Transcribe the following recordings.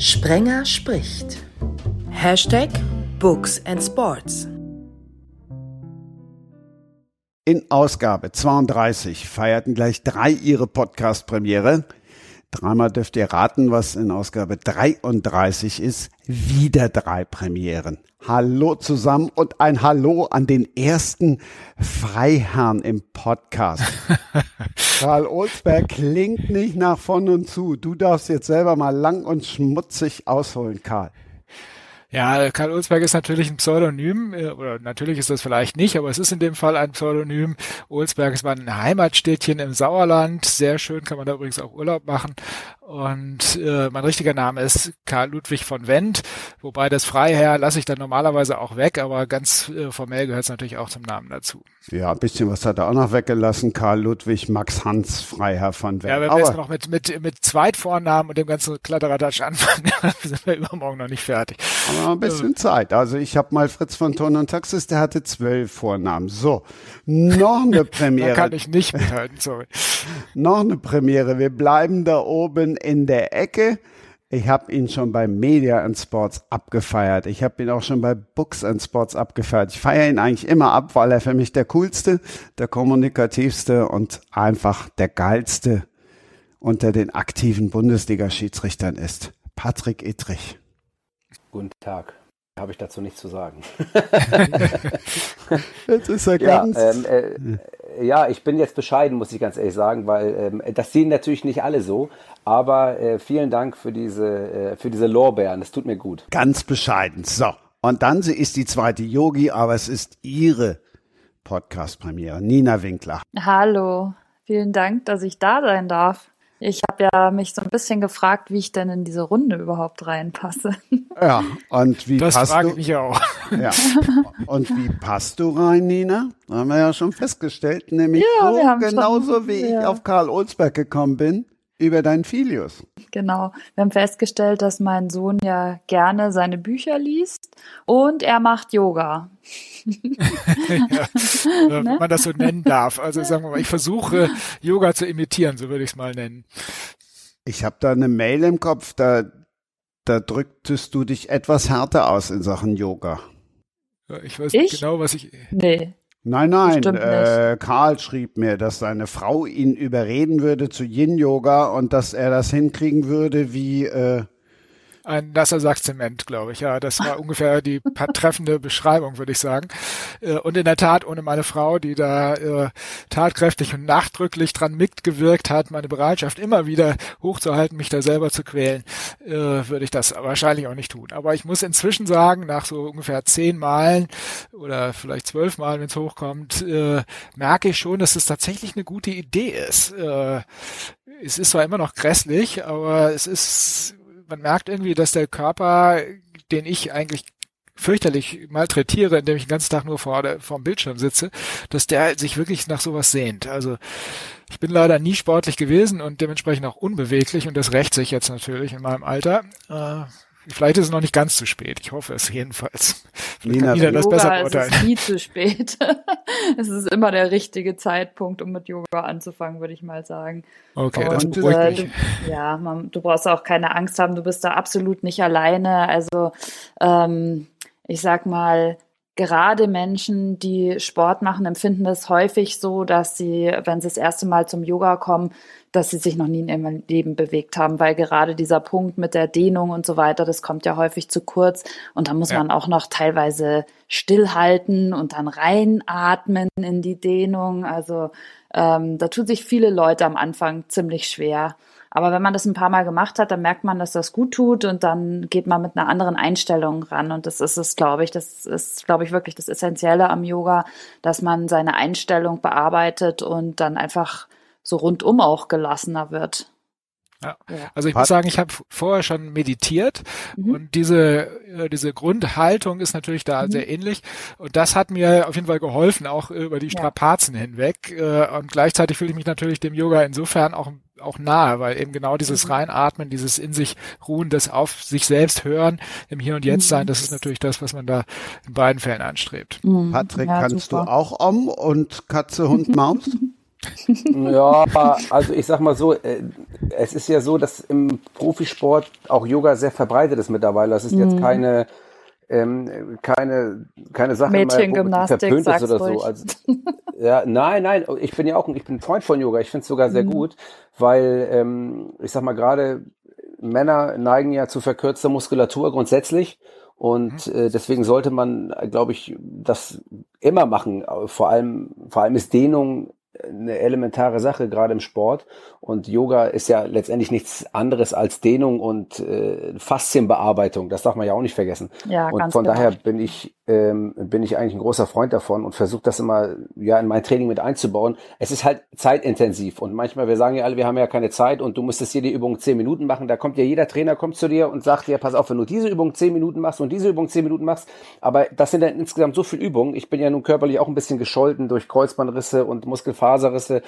Sprenger spricht. Hashtag Books and Sports. In Ausgabe 32 feierten gleich drei ihre Podcast-Premiere. Dreimal dürft ihr raten, was in Ausgabe 33 ist. Wieder drei Premieren. Hallo zusammen und ein Hallo an den ersten Freiherrn im Podcast. Karl Olsberg klingt nicht nach von und zu. Du darfst jetzt selber mal lang und schmutzig ausholen, Karl. Ja, Karl Olsberg ist natürlich ein Pseudonym, äh, oder natürlich ist das vielleicht nicht, aber es ist in dem Fall ein Pseudonym. Olsberg ist mein Heimatstädtchen im Sauerland. Sehr schön, kann man da übrigens auch Urlaub machen. Und äh, mein richtiger Name ist Karl Ludwig von Wendt, wobei das Freiherr lasse ich dann normalerweise auch weg, aber ganz äh, formell gehört es natürlich auch zum Namen dazu. Ja, ein bisschen was hat er auch noch weggelassen. Karl Ludwig Max Hans Freiherr von Wendt. Ja, wenn wir jetzt noch mit, mit, mit Zweitvornamen und dem ganzen Kladderadatsch anfangen, sind wir übermorgen noch nicht fertig. Aber ein bisschen Zeit. Also ich habe mal Fritz von Ton und Taxis, der hatte zwölf Vornamen. So, noch eine Premiere. da kann ich nicht mithalten, sorry. noch eine Premiere. Wir bleiben da oben in der Ecke. Ich habe ihn schon bei Media and Sports abgefeiert. Ich habe ihn auch schon bei Books and Sports abgefeiert. Ich feiere ihn eigentlich immer ab, weil er für mich der coolste, der kommunikativste und einfach der geilste unter den aktiven Bundesliga-Schiedsrichtern ist. Patrick Ittrich. Guten Tag. Habe ich dazu nichts zu sagen. Jetzt ist er ja, ganz. ähm, äh, ja, ich bin jetzt bescheiden, muss ich ganz ehrlich sagen, weil ähm, das sehen natürlich nicht alle so. Aber äh, vielen Dank für diese, äh, für diese Lorbeeren. Das tut mir gut. Ganz bescheiden. So. Und dann, sie ist die zweite Yogi, aber es ist ihre Podcast-Premiere. Nina Winkler. Hallo. Vielen Dank, dass ich da sein darf. Ich habe ja mich so ein bisschen gefragt, wie ich denn in diese Runde überhaupt reinpasse. Ja, und wie Das passt frage du? ich mich auch. Ja. Und wie passt du rein, Nina? Haben wir ja schon festgestellt, nämlich Ja, so haben schon- genauso wie ich ja. auf Karl Olsberg gekommen bin, über deinen Filius. Genau. Wir haben festgestellt, dass mein Sohn ja gerne seine Bücher liest und er macht Yoga. ja, äh, wenn man das so nennen darf. Also sagen wir mal, ich versuche Yoga zu imitieren, so würde ich es mal nennen. Ich habe da eine Mail im Kopf, da, da drücktest du dich etwas härter aus in Sachen Yoga. Ich weiß Ich? nicht genau, was ich. Nee. Nein, nein, äh, Karl schrieb mir, dass seine Frau ihn überreden würde zu Yin-Yoga und dass er das hinkriegen würde wie, äh, Ein nasser Sackzement, glaube ich. Ja, das war ungefähr die treffende Beschreibung, würde ich sagen. Äh, Und in der Tat, ohne meine Frau, die da äh, tatkräftig und nachdrücklich dran mitgewirkt hat, meine Bereitschaft immer wieder hochzuhalten, mich da selber zu quälen, äh, würde ich das wahrscheinlich auch nicht tun. Aber ich muss inzwischen sagen, nach so ungefähr zehn Malen oder vielleicht zwölf Malen, wenn es hochkommt, merke ich schon, dass es tatsächlich eine gute Idee ist. Es ist zwar immer noch grässlich, aber es ist, man merkt irgendwie, dass der Körper, den ich eigentlich fürchterlich malträtiere, indem ich den ganzen Tag nur vor, der, vor dem Bildschirm sitze, dass der sich wirklich nach sowas sehnt. Also ich bin leider nie sportlich gewesen und dementsprechend auch unbeweglich und das rächt sich jetzt natürlich in meinem Alter. Äh, vielleicht ist es noch nicht ganz zu spät. Ich hoffe es jedenfalls. Vielleicht Nina, kann Nina das Yoga besser ist es beurteilen. nie zu spät. es ist immer der richtige Zeitpunkt, um mit Yoga anzufangen, würde ich mal sagen. Okay, das Und, beruhigt äh, mich. Du, ja, man, du brauchst auch keine Angst haben, du bist da absolut nicht alleine. Also ähm, ich sag mal, gerade Menschen, die Sport machen, empfinden es häufig so, dass sie, wenn sie das erste Mal zum Yoga kommen, dass sie sich noch nie in ihrem Leben bewegt haben, weil gerade dieser Punkt mit der Dehnung und so weiter, das kommt ja häufig zu kurz und da muss Ja. man auch noch teilweise stillhalten und dann reinatmen in die Dehnung. Also ähm, da tun sich viele Leute am Anfang ziemlich schwer. Aber wenn man das ein paar Mal gemacht hat, dann merkt man, dass das gut tut und dann geht man mit einer anderen Einstellung ran. Und das ist es, glaube ich. Das ist, glaube ich, wirklich das Essentielle am Yoga, dass man seine Einstellung bearbeitet und dann einfach so rundum auch gelassener wird. Ja. Ja. Also ich Pat- muss sagen, ich habe vorher schon meditiert Mhm. und diese äh, diese Grundhaltung ist natürlich da Mhm. sehr ähnlich und das hat mir auf jeden Fall geholfen, auch über die Ja. Strapazen hinweg äh, und gleichzeitig fühle ich mich natürlich dem Yoga insofern auch auch nahe, weil eben genau dieses Mhm. Reinatmen, dieses in sich ruhen, das auf sich selbst hören, im Hier und Jetzt sein, Mhm. das ist natürlich das, was man da in beiden Fällen anstrebt. Mhm. Patrick, Ja, kannst super. du auch Om und Katze, Hund, Maus? ja, also ich sag mal so, äh, es ist ja so, dass im Profisport auch Yoga sehr verbreitet ist mittlerweile. Das ist jetzt mhm. keine ähm, keine keine Sache Mädchengymnastik, verpönt ist oder so. Also, ja, nein, nein, ich bin ja auch ich bin ein Freund von Yoga. Ich finde es sogar sehr mhm. gut, weil ähm, ich sag mal gerade Männer neigen ja zu verkürzter Muskulatur grundsätzlich und mhm. äh, deswegen sollte man, glaube ich, das immer machen. Vor allem, vor allem ist Dehnung eine elementare Sache, gerade im Sport. Und Yoga ist ja letztendlich nichts anderes als Dehnung und äh, Faszienbearbeitung. Das darf man ja auch nicht vergessen. Ja, und von genau. daher bin ich ähm, bin ich eigentlich ein großer Freund davon und versuche das immer ja in mein Training mit einzubauen. Es ist halt zeitintensiv und manchmal, wir sagen ja alle, wir haben ja keine Zeit und du müsstest hier die Übung zehn Minuten machen. Da kommt ja jeder Trainer kommt zu dir und sagt dir, pass auf, wenn du diese Übung zehn Minuten machst und diese Übung zehn Minuten machst, aber das sind dann insgesamt so viele Übungen. Ich bin ja nun körperlich auch ein bisschen gescholten durch Kreuzbandrisse und Muskelfaserrisse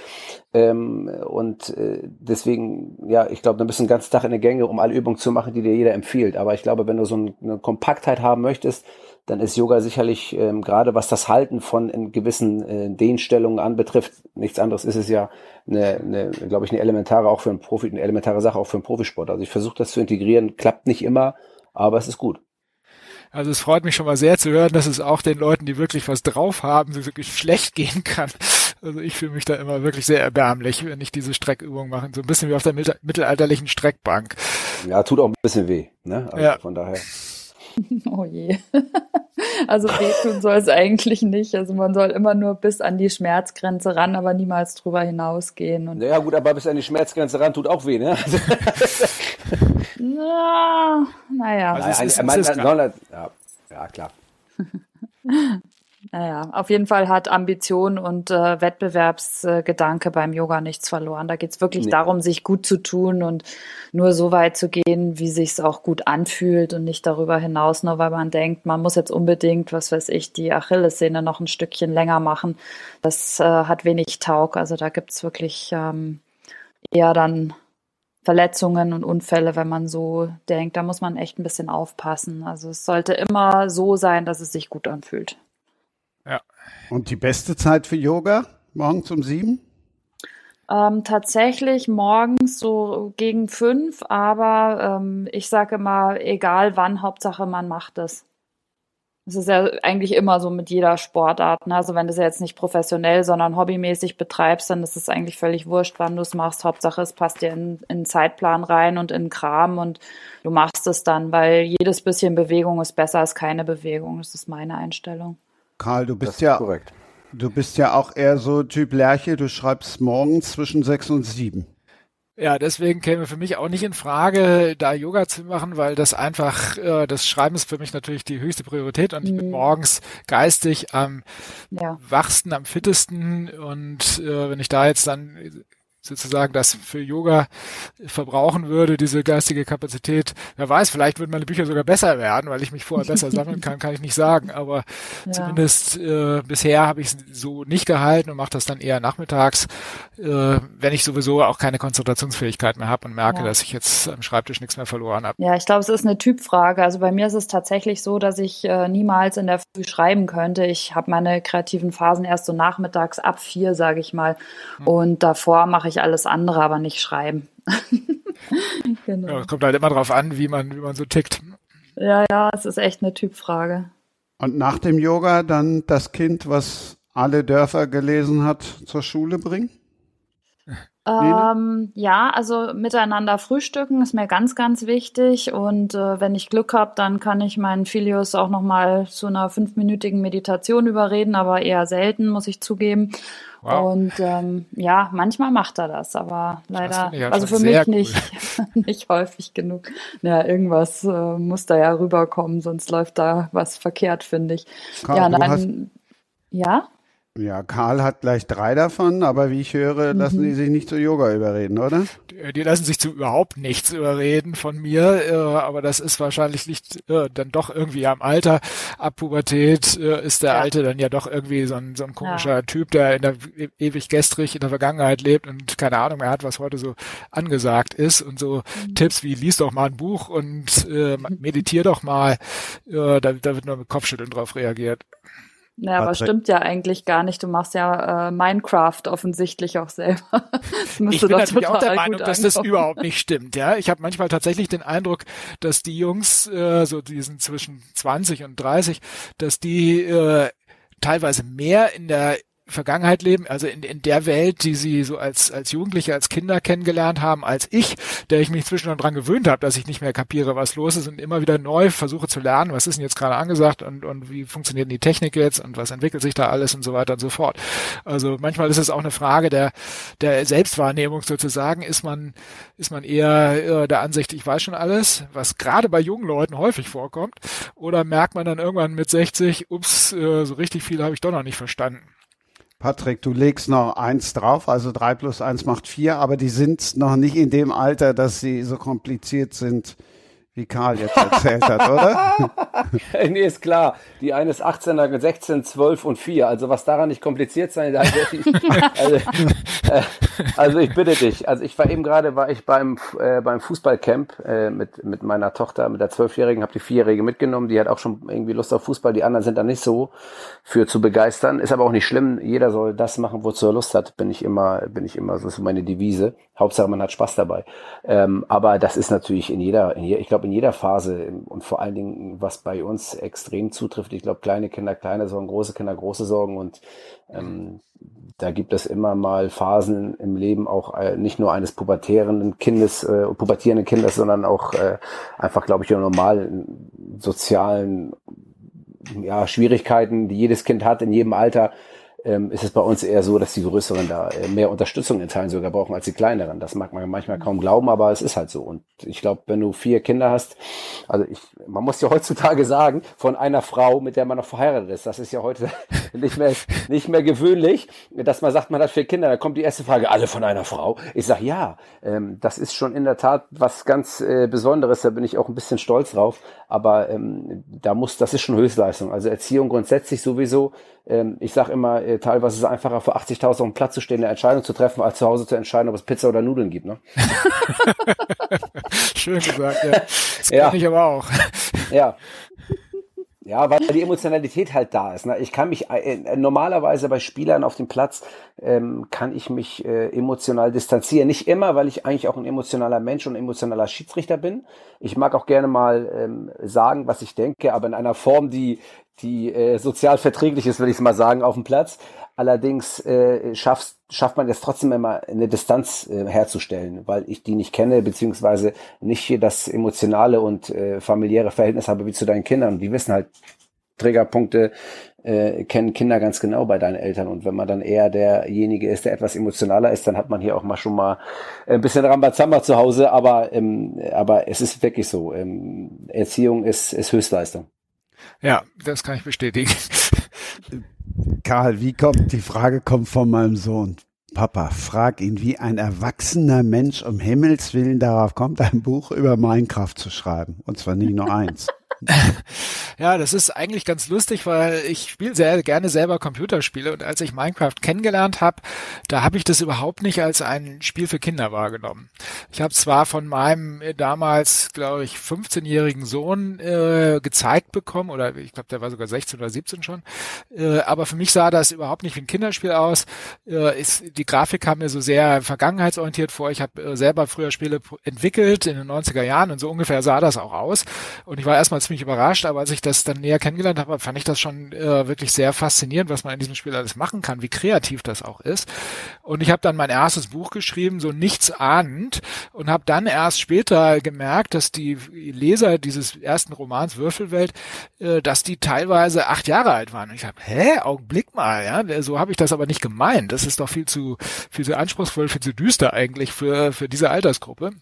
ähm, und äh, deswegen, ja, ich glaube, da bist du den ganzen Tag in der Gänge, um alle Übungen zu machen, die dir jeder empfiehlt. Aber ich glaube, wenn du so eine Kompaktheit haben möchtest, dann ist Yoga sicherlich ähm, gerade was das Halten von in gewissen äh, Dehnstellungen anbetrifft, nichts anderes ist es ja eine, eine glaube ich, eine elementare auch für einen Profi, eine elementare Sache auch für einen Profisport. Also ich versuche das zu integrieren, klappt nicht immer, aber es ist gut. Also es freut mich schon mal sehr zu hören, dass es auch den Leuten, die wirklich was drauf haben, wirklich schlecht gehen kann. Also ich fühle mich da immer wirklich sehr erbärmlich, wenn ich diese Streckübung mache. So ein bisschen wie auf der mittelalterlichen Streckbank. Ja, tut auch ein bisschen weh. Ne? Also ja. Von daher. Oh je. Also wehtun soll es eigentlich nicht. Also man soll immer nur bis an die Schmerzgrenze ran, aber niemals drüber hinausgehen. Und ja gut, aber bis an die Schmerzgrenze ran tut auch weh, ne? Na, naja. Also es ist, es ist, ja, ja, klar. Naja, auf jeden Fall hat Ambition und äh, Wettbewerbsgedanke beim Yoga nichts verloren. Da geht's wirklich nee. darum, sich gut zu tun und nur so weit zu gehen, wie sich's auch gut anfühlt und nicht darüber hinaus, nur weil man denkt, man muss jetzt unbedingt, was weiß ich, die Achillessehne noch ein Stückchen länger machen. Das äh, hat wenig Taug. Also da gibt's wirklich ähm, eher dann Verletzungen und Unfälle, wenn man so denkt. Da muss man echt ein bisschen aufpassen. Also es sollte immer so sein, dass es sich gut anfühlt. Und die beste Zeit für Yoga? Morgens um sieben? Ähm, tatsächlich morgens so gegen fünf, aber ähm, ich sage immer, egal wann, Hauptsache man macht es. Das ist ja eigentlich immer so mit jeder Sportart. Ne? Also wenn du es ja jetzt nicht professionell, sondern hobbymäßig betreibst, dann ist es eigentlich völlig wurscht, wann du es machst. Hauptsache es passt dir in, in den Zeitplan rein und in den Kram und du machst es dann, weil jedes bisschen Bewegung ist besser als keine Bewegung. Das ist meine Einstellung. Karl, du bist ja korrekt. Du bist ja auch eher so Typ Lerche, du schreibst morgens zwischen sechs und sieben. Ja, deswegen käme für mich auch nicht in Frage, da Yoga zu machen, weil das einfach, äh, das Schreiben ist für mich natürlich die höchste Priorität und ich bin mhm. morgens geistig am ja. wachsten, am fittesten und äh, wenn ich da jetzt dann sozusagen das für Yoga verbrauchen würde, diese geistige Kapazität. Wer weiß, vielleicht würden meine Bücher sogar besser werden, weil ich mich vorher besser sammeln kann, kann ich nicht sagen. Aber ja. zumindest äh, bisher habe ich es so nicht gehalten und mache das dann eher nachmittags, äh, wenn ich sowieso auch keine Konzentrationsfähigkeit mehr habe und merke, ja. dass ich jetzt am Schreibtisch nichts mehr verloren habe. Ja, ich glaube, es ist eine Typfrage. Also bei mir ist es tatsächlich so, dass ich äh, niemals in der Früh schreiben könnte. Ich habe meine kreativen Phasen erst so nachmittags ab vier, sage ich mal. Hm. Und davor mache ich ich alles andere, aber nicht schreiben. genau. Ja, kommt halt immer drauf an, wie man, wie man so tickt. Ja, ja, es ist echt eine Typfrage. Und nach dem Yoga dann das Kind, was alle Dörfer gelesen hat, zur Schule bringen? Ähm, ja, also miteinander frühstücken ist mir ganz, ganz wichtig. Und äh, wenn ich Glück habe, dann kann ich meinen Filius auch nochmal zu einer fünfminütigen Meditation überreden, aber eher selten, muss ich zugeben. Wow. Und ähm, ja, manchmal macht er das, aber leider, also für mich cool. nicht, nicht häufig genug. Ja, irgendwas äh, muss da ja rüberkommen, sonst läuft da was verkehrt, finde ich. Karl, ja, nein, ja. Ja, Karl hat gleich drei davon, aber wie ich höre, lassen mhm. die sich nicht zu Yoga überreden, oder? Die, die lassen sich zu überhaupt nichts überreden von mir, äh, aber das ist wahrscheinlich nicht äh, dann doch irgendwie am Alter. Ab Pubertät äh, ist der ja. Alte dann ja doch irgendwie so ein, so ein komischer ja. Typ, der in der e ewig gestrig in der Vergangenheit lebt und keine Ahnung mehr hat, was heute so angesagt ist und so mhm. Tipps wie lies doch mal ein Buch und äh, meditier doch mal, äh, da, da wird nur mit Kopfschütteln drauf reagiert. Naja, aber stimmt ja eigentlich gar nicht. Du machst ja äh, Minecraft offensichtlich auch selber. ich bin natürlich auch der Meinung, dass das überhaupt nicht stimmt. Ja, ich habe manchmal tatsächlich den Eindruck, dass die Jungs, äh, so die sind zwischen 20 und 30, dass die äh, teilweise mehr in der Vergangenheit leben, also in, in der Welt, die sie so als, als Jugendliche, als Kinder kennengelernt haben, als ich, der ich mich zwischendurch dran gewöhnt habe, dass ich nicht mehr kapiere, was los ist und immer wieder neu versuche zu lernen, was ist denn jetzt gerade angesagt und, und wie funktioniert die Technik jetzt und was entwickelt sich da alles und so weiter und so fort. Also manchmal ist es auch eine Frage der, der Selbstwahrnehmung sozusagen. Ist man, ist man eher äh, der Ansicht, ich weiß schon alles, was gerade bei jungen Leuten häufig vorkommt, oder merkt man dann irgendwann mit 60, ups, äh, so richtig viel habe ich doch noch nicht verstanden. Patrick, du legst noch eins drauf, also drei plus eins macht vier, aber die sind noch nicht in dem Alter, dass sie so kompliziert sind, wie Karl jetzt erzählt hat, oder? nee, ist klar. Die eine ist 18, 16, 12 und 4. Also was daran nicht kompliziert sein also, also, äh, also ich bitte dich. Also ich war eben gerade, war ich beim, äh, beim Fußballcamp äh, mit, mit meiner Tochter, mit der Zwölfjährigen, habe die Vierjährige mitgenommen. Die hat auch schon irgendwie Lust auf Fußball. Die anderen sind da nicht so für zu begeistern. Ist aber auch nicht schlimm. Jeder soll das machen, wozu er Lust hat. Bin ich immer, bin ich immer, so ist meine Devise. Hauptsache man hat Spaß dabei. Ähm, aber das ist natürlich in jeder, in jeder ich glaube, glaube, in jeder Phase und vor allen Dingen, was bei uns extrem zutrifft, ich glaube, kleine Kinder kleine Sorgen, große Kinder große Sorgen. Und ähm, da gibt es immer mal Phasen im Leben auch äh, nicht nur eines pubertierenden Kindes, äh, pubertierenden Kindes, sondern auch äh, einfach, glaube ich, normalen sozialen ja, Schwierigkeiten, die jedes Kind hat in jedem Alter ähm, ist es bei uns eher so, dass die Größeren da äh, mehr Unterstützung in Teilen sogar brauchen als die Kleineren. Das mag man manchmal kaum glauben, aber es ist halt so. Und ich glaube, wenn du vier Kinder hast, also ich, man muss ja heutzutage sagen, von einer Frau, mit der man noch verheiratet ist, das ist ja heute nicht mehr, nicht mehr gewöhnlich, dass man sagt, man hat vier Kinder. Da kommt die erste Frage, alle von einer Frau. Ich sage ja, ähm, das ist schon in der Tat was ganz äh, Besonderes. Da bin ich auch ein bisschen stolz drauf. Aber ähm, da muss, das ist schon Höchstleistung. Also Erziehung grundsätzlich sowieso. Ähm, ich sage immer, äh, teilweise ist es einfacher, vor 80.000 auf dem Platz zu stehen, eine Entscheidung zu treffen, als zu Hause zu entscheiden, ob es Pizza oder Nudeln gibt. Ne? Schön gesagt, ja. Das ja. kann ich aber auch. Ja. Ja, weil die Emotionalität halt da ist. Ne? Ich kann mich äh, normalerweise bei Spielern auf dem Platz ähm, kann ich mich äh, emotional distanzieren. Nicht immer, weil ich eigentlich auch ein emotionaler Mensch und emotionaler Schiedsrichter bin. Ich mag auch gerne mal ähm, sagen, was ich denke, aber in einer Form, die die äh, sozial verträglich ist, würde ich mal sagen, auf dem Platz. Allerdings äh, schafft, schafft man jetzt trotzdem immer eine Distanz äh, herzustellen, weil ich die nicht kenne, beziehungsweise nicht hier das emotionale und äh, familiäre Verhältnis habe wie zu deinen Kindern. Die wissen halt, Triggerpunkte äh, kennen Kinder ganz genau bei deinen Eltern. Und wenn man dann eher derjenige ist, der etwas emotionaler ist, dann hat man hier auch mal schon mal ein bisschen Rambazamba zu Hause. Aber, ähm, aber es ist wirklich so. Ähm, Erziehung ist, ist Höchstleistung. Ja, das kann ich bestätigen. Karl, wie kommt, die Frage kommt von meinem Sohn. Papa, frag ihn, wie ein erwachsener Mensch um Himmels Willen darauf kommt, ein Buch über Minecraft zu schreiben. Und zwar nicht nur eins. Ja, das ist eigentlich ganz lustig, weil ich spiele sehr gerne selber Computerspiele und als ich Minecraft kennengelernt habe, da habe ich das überhaupt nicht als ein Spiel für Kinder wahrgenommen. Ich habe zwar von meinem äh, damals, glaube ich, 15-jährigen Sohn äh, gezeigt bekommen, oder ich glaube, der war sogar 16 oder 17 schon, äh, aber für mich sah das überhaupt nicht wie ein Kinderspiel aus. Äh, ist, die Grafik kam mir so sehr vergangenheitsorientiert vor. Ich habe äh, selber früher Spiele entwickelt in den 90er Jahren und so ungefähr sah das auch aus. Und ich war erstmal ziemlich überrascht, aber als ich das dann näher kennengelernt habe, fand ich das schon äh, wirklich sehr faszinierend, was man in diesem Spiel alles machen kann, wie kreativ das auch ist. Und ich habe dann mein erstes Buch geschrieben, so nichts ahnend, und habe dann erst später gemerkt, dass die Leser dieses ersten Romans Würfelwelt, äh, dass die teilweise acht Jahre alt waren. Und ich habe, hä, Augenblick mal, ja, so habe ich das aber nicht gemeint. Das ist doch viel zu viel zu anspruchsvoll, viel zu düster eigentlich für für diese Altersgruppe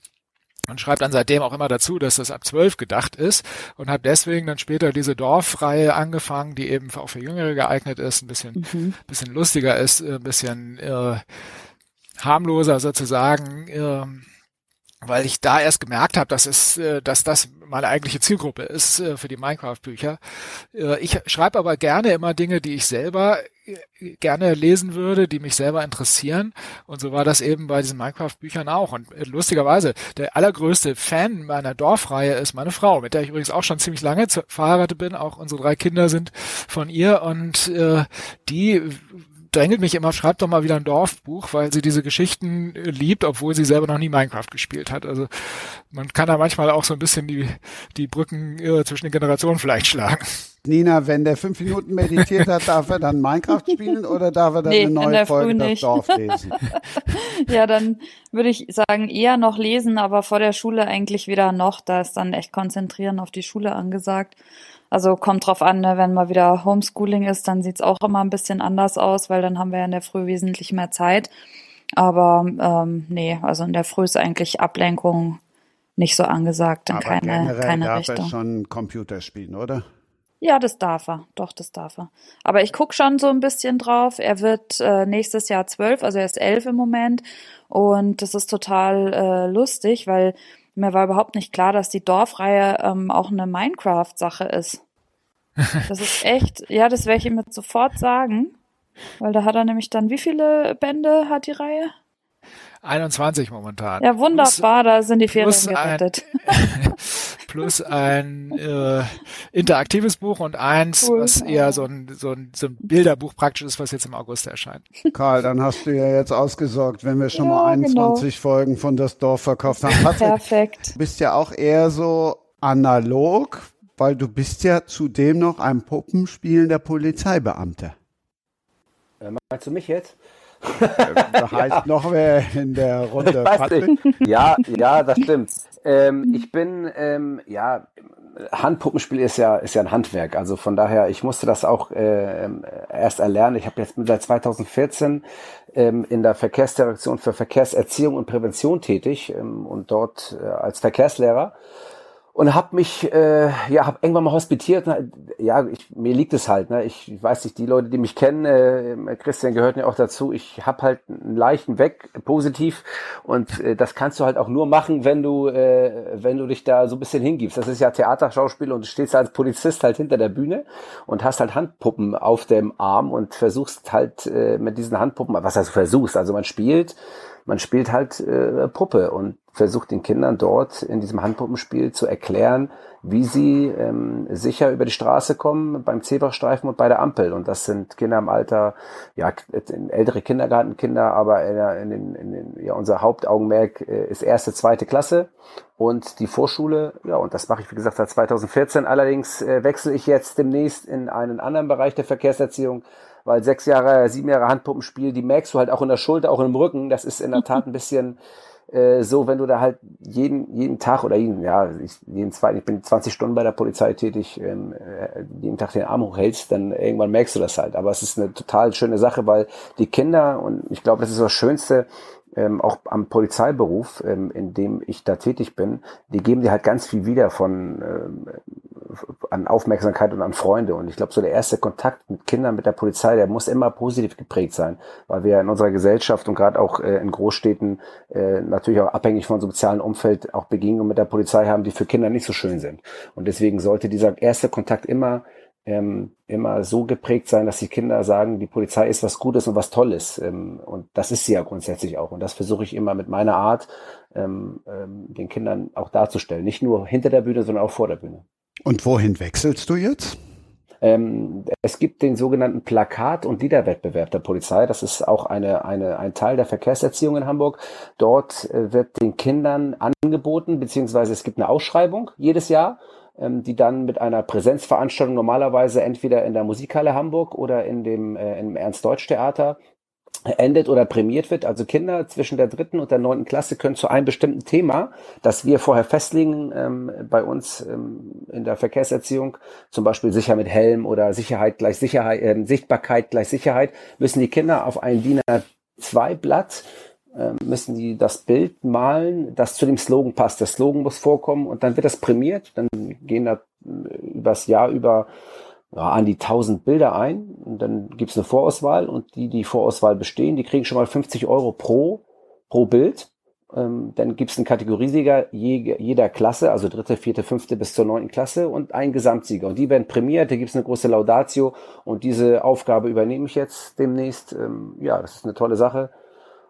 und schreibt dann seitdem auch immer dazu, dass das ab zwölf gedacht ist und hat deswegen dann später diese Dorfreihe angefangen, die eben auch für Jüngere geeignet ist, ein bisschen, mhm. bisschen lustiger ist, ein bisschen äh, harmloser sozusagen. Äh, weil ich da erst gemerkt habe, dass es, äh, dass das meine eigentliche Zielgruppe ist äh, für die Minecraft-Bücher. Äh, ich schreibe aber gerne immer Dinge, die ich selber gerne lesen würde, die mich selber interessieren. Und so war das eben bei diesen Minecraft-Büchern auch. Und lustigerweise, der allergrößte Fan meiner Dorfreihe ist meine Frau, mit der ich übrigens auch schon ziemlich lange verheiratet bin. Auch unsere drei Kinder sind von ihr. Und äh, die drängelt mich immer, schreibt doch mal wieder ein Dorfbuch, weil sie diese Geschichten äh, liebt, obwohl sie selber noch nie Minecraft gespielt hat. Also man kann da manchmal auch so ein bisschen die, die Brücken äh, zwischen den Generationen vielleicht schlagen. Nina, wenn der fünf Minuten meditiert hat, darf er dann Minecraft spielen oder darf er dann nee, eine neue Folge das Dorf lesen? ja, dann würde ich sagen, eher noch lesen, aber vor der Schule eigentlich wieder noch. Da ist dann echt konzentrieren auf die Schule angesagt. Also kommt drauf an, ne, wenn mal wieder Homeschooling ist, dann sieht's auch immer ein bisschen anders aus, weil dann haben wir ja in der Früh wesentlich mehr Zeit. Aber ähm, nee, also in der Früh ist eigentlich Ablenkung nicht so angesagt in Aber keine, keine darf Richtung. Er schon Computer spielen, oder? Ja, das darf er. Doch, das darf er. Aber ich guck schon so ein bisschen drauf. Er wird äh, nächstes Jahr zwölf, also er ist elf im Moment. Und das ist total äh, lustig, weil mir war überhaupt nicht klar, dass die Dorfreihe ähm, auch eine Minecraft-Sache ist. Das ist echt, ja, das werde ich ihm jetzt sofort sagen. Weil da hat er nämlich dann, wie viele Bände hat die Reihe? 21 momentan. Ja, wunderbar, plus, da sind die Ferien gerettet. Ein, plus ein äh, interaktives Buch und eins, cool. was eher so ein, so, ein, so ein Bilderbuch praktisch ist, was jetzt im August erscheint. Karl, dann hast du ja jetzt ausgesorgt, wenn wir schon ja, mal 21 genau. Folgen von Das Dorf verkauft haben. Patrick, Perfekt. Du bist ja auch eher so analog, weil du bist ja zudem noch ein Puppenspielender Polizeibeamter. Äh, meinst du mich jetzt? da heißt noch wer in der Runde. Ja, ja, das stimmt. Ähm, ich bin, ähm, ja, Handpuppenspiel ist ja, ist ja ein Handwerk. Also von daher, ich musste das auch äh, erst erlernen. Ich habe jetzt seit 2014 ähm, in der Verkehrsdirektion für Verkehrserziehung und Prävention tätig ähm, und dort äh, als Verkehrslehrer und habe mich äh, ja hab irgendwann mal hospitiert ja ich, mir liegt es halt ne? Ich, ich weiß nicht die Leute die mich kennen äh, Christian gehört ja auch dazu. Ich habe halt einen leichten Weg positiv. Und äh, das kannst du halt auch nur machen wenn du äh, wenn du dich da so ein bisschen hingibst. Das ist ja Theaterschauspiel und du stehst als Polizist halt hinter der Bühne und hast halt Handpuppen auf dem Arm und versuchst halt äh, mit diesen Handpuppen was heißt du versuchst? Also man spielt man spielt halt äh, Puppe und versucht den Kindern dort in diesem Handpuppenspiel zu erklären, wie sie ähm, sicher über die Straße kommen beim Zebrastreifen und bei der Ampel. Und das sind Kinder im Alter, ja, ältere Kindergartenkinder, aber in, in, in, ja, unser Hauptaugenmerk äh, ist erste, zweite Klasse und die Vorschule. Ja, und das mache ich, wie gesagt, seit 2014. Allerdings äh, wechsle ich jetzt demnächst in einen anderen Bereich der Verkehrserziehung weil sechs Jahre, sieben Jahre Handpuppenspiel, die merkst du halt auch in der Schulter, auch im Rücken. Das ist in der Tat ein bisschen äh, so, wenn du da halt jeden, jeden Tag oder jeden, ja, ich, jeden zweiten, ich bin 20 Stunden bei der Polizei tätig, ähm, äh, jeden Tag den Arm hochhältst, dann irgendwann merkst du das halt. Aber es ist eine total schöne Sache, weil die Kinder, und ich glaube, das ist das Schönste, ähm, auch am Polizeiberuf, ähm, in dem ich da tätig bin, die geben dir halt ganz viel wieder von ähm, an Aufmerksamkeit und an Freunde. Und ich glaube, so der erste Kontakt mit Kindern, mit der Polizei, der muss immer positiv geprägt sein, weil wir in unserer Gesellschaft und gerade auch äh, in Großstädten äh, natürlich auch abhängig von sozialen Umfeld auch Begegnungen mit der Polizei haben, die für Kinder nicht so schön sind. Und deswegen sollte dieser erste Kontakt immer ähm, immer so geprägt sein, dass die Kinder sagen, die Polizei ist was Gutes und was Tolles. Ähm, und das ist sie ja grundsätzlich auch. Und das versuche ich immer mit meiner Art ähm, ähm, den Kindern auch darzustellen. Nicht nur hinter der Bühne, sondern auch vor der Bühne. Und wohin wechselst du jetzt? Ähm, es gibt den sogenannten Plakat- und Liederwettbewerb der Polizei. Das ist auch eine, eine, ein Teil der Verkehrserziehung in Hamburg. Dort äh, wird den Kindern angeboten, beziehungsweise es gibt eine Ausschreibung jedes Jahr die dann mit einer Präsenzveranstaltung normalerweise entweder in der Musikhalle Hamburg oder in dem äh, im Ernst-Deutsch-Theater endet oder prämiert wird. Also Kinder zwischen der dritten und der neunten Klasse können zu einem bestimmten Thema, das wir vorher festlegen ähm, bei uns ähm, in der Verkehrserziehung, zum Beispiel sicher mit Helm oder Sicherheit gleich Sicherheit, äh, Sichtbarkeit gleich Sicherheit, müssen die Kinder auf ein DIN A2 Blatt ähm, müssen die das Bild malen, das zu dem Slogan passt. Der Slogan muss vorkommen und dann wird das prämiert. Dann gehen da äh, übers Jahr über ja, an die 1000 Bilder ein und dann gibt's eine Vorauswahl und die, die Vorauswahl bestehen, die kriegen schon mal 50 Euro pro, pro Bild Ähm, dann gibt es einen Kategoriesieger je, jeder Klasse, also dritte, vierte, fünfte bis zur neunten Klasse und einen Gesamtsieger. Und die werden prämiert, da gibt es eine große Laudatio und diese Aufgabe übernehme ich jetzt demnächst. Ähm, ja, das ist eine tolle Sache.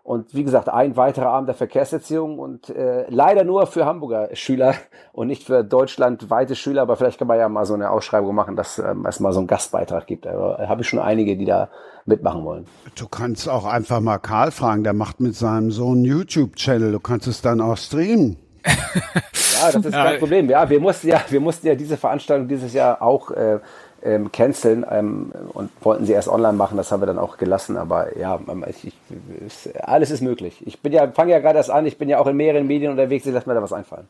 Und wie gesagt, ein weiterer Abend der Verkehrserziehung und äh, leider nur für Hamburger Schüler und nicht für deutschlandweite Schüler, aber vielleicht kann man ja mal so eine Ausschreibung machen, dass ähm, es mal so einen Gastbeitrag gibt. Aber äh, habe ich schon einige, die da mitmachen wollen. Du kannst auch einfach mal Karl fragen, der macht mit seinem Sohn YouTube-Channel, du kannst es dann auch streamen. ja, das ist kein Problem. Ja, wir mussten ja, wir mussten ja diese Veranstaltung dieses Jahr auch äh, ähm, canceln ähm, und wollten sie erst online machen. Das haben wir dann auch gelassen. Aber ja, ähm, ich, ich, alles ist möglich. Ich bin ja, fange ja gerade erst an. Ich bin ja auch in mehreren Medien unterwegs. Ich lasse mir da was einfallen.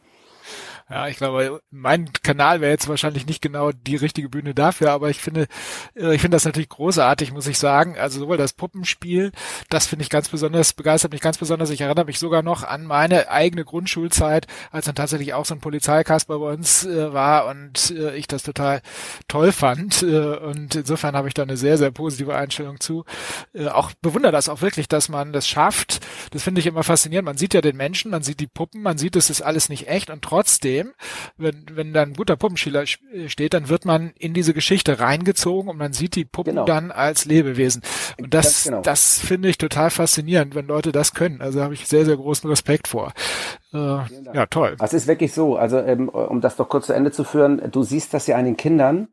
Ja, ich glaube, mein Kanal wäre jetzt wahrscheinlich nicht genau die richtige Bühne dafür, aber ich finde, äh, ich finde das natürlich großartig, muss ich sagen. Also sowohl das Puppenspiel, das finde ich ganz besonders, begeistert mich ganz besonders. Ich erinnere mich sogar noch an meine eigene Grundschulzeit, als dann tatsächlich auch so ein Polizeikasper bei uns äh, war und äh, ich das total toll fand. Äh, und insofern habe ich da eine sehr, sehr positive Einstellung zu. Äh, auch bewundere das auch wirklich, dass man das schafft. Das finde ich immer faszinierend. Man sieht ja den Menschen, man sieht die Puppen, man sieht, es ist alles nicht echt und trotzdem Problem, wenn, wenn da ein guter Puppenspieler steht, dann wird man in diese Geschichte reingezogen und man sieht die Puppen genau. dann als Lebewesen. Und das, genau. das finde ich total faszinierend, wenn Leute das können. Also habe ich sehr, sehr großen Respekt vor. Äh, ja, toll. Es ist wirklich so. Also ähm, um das doch kurz zu Ende zu führen, du siehst das ja an den Kindern,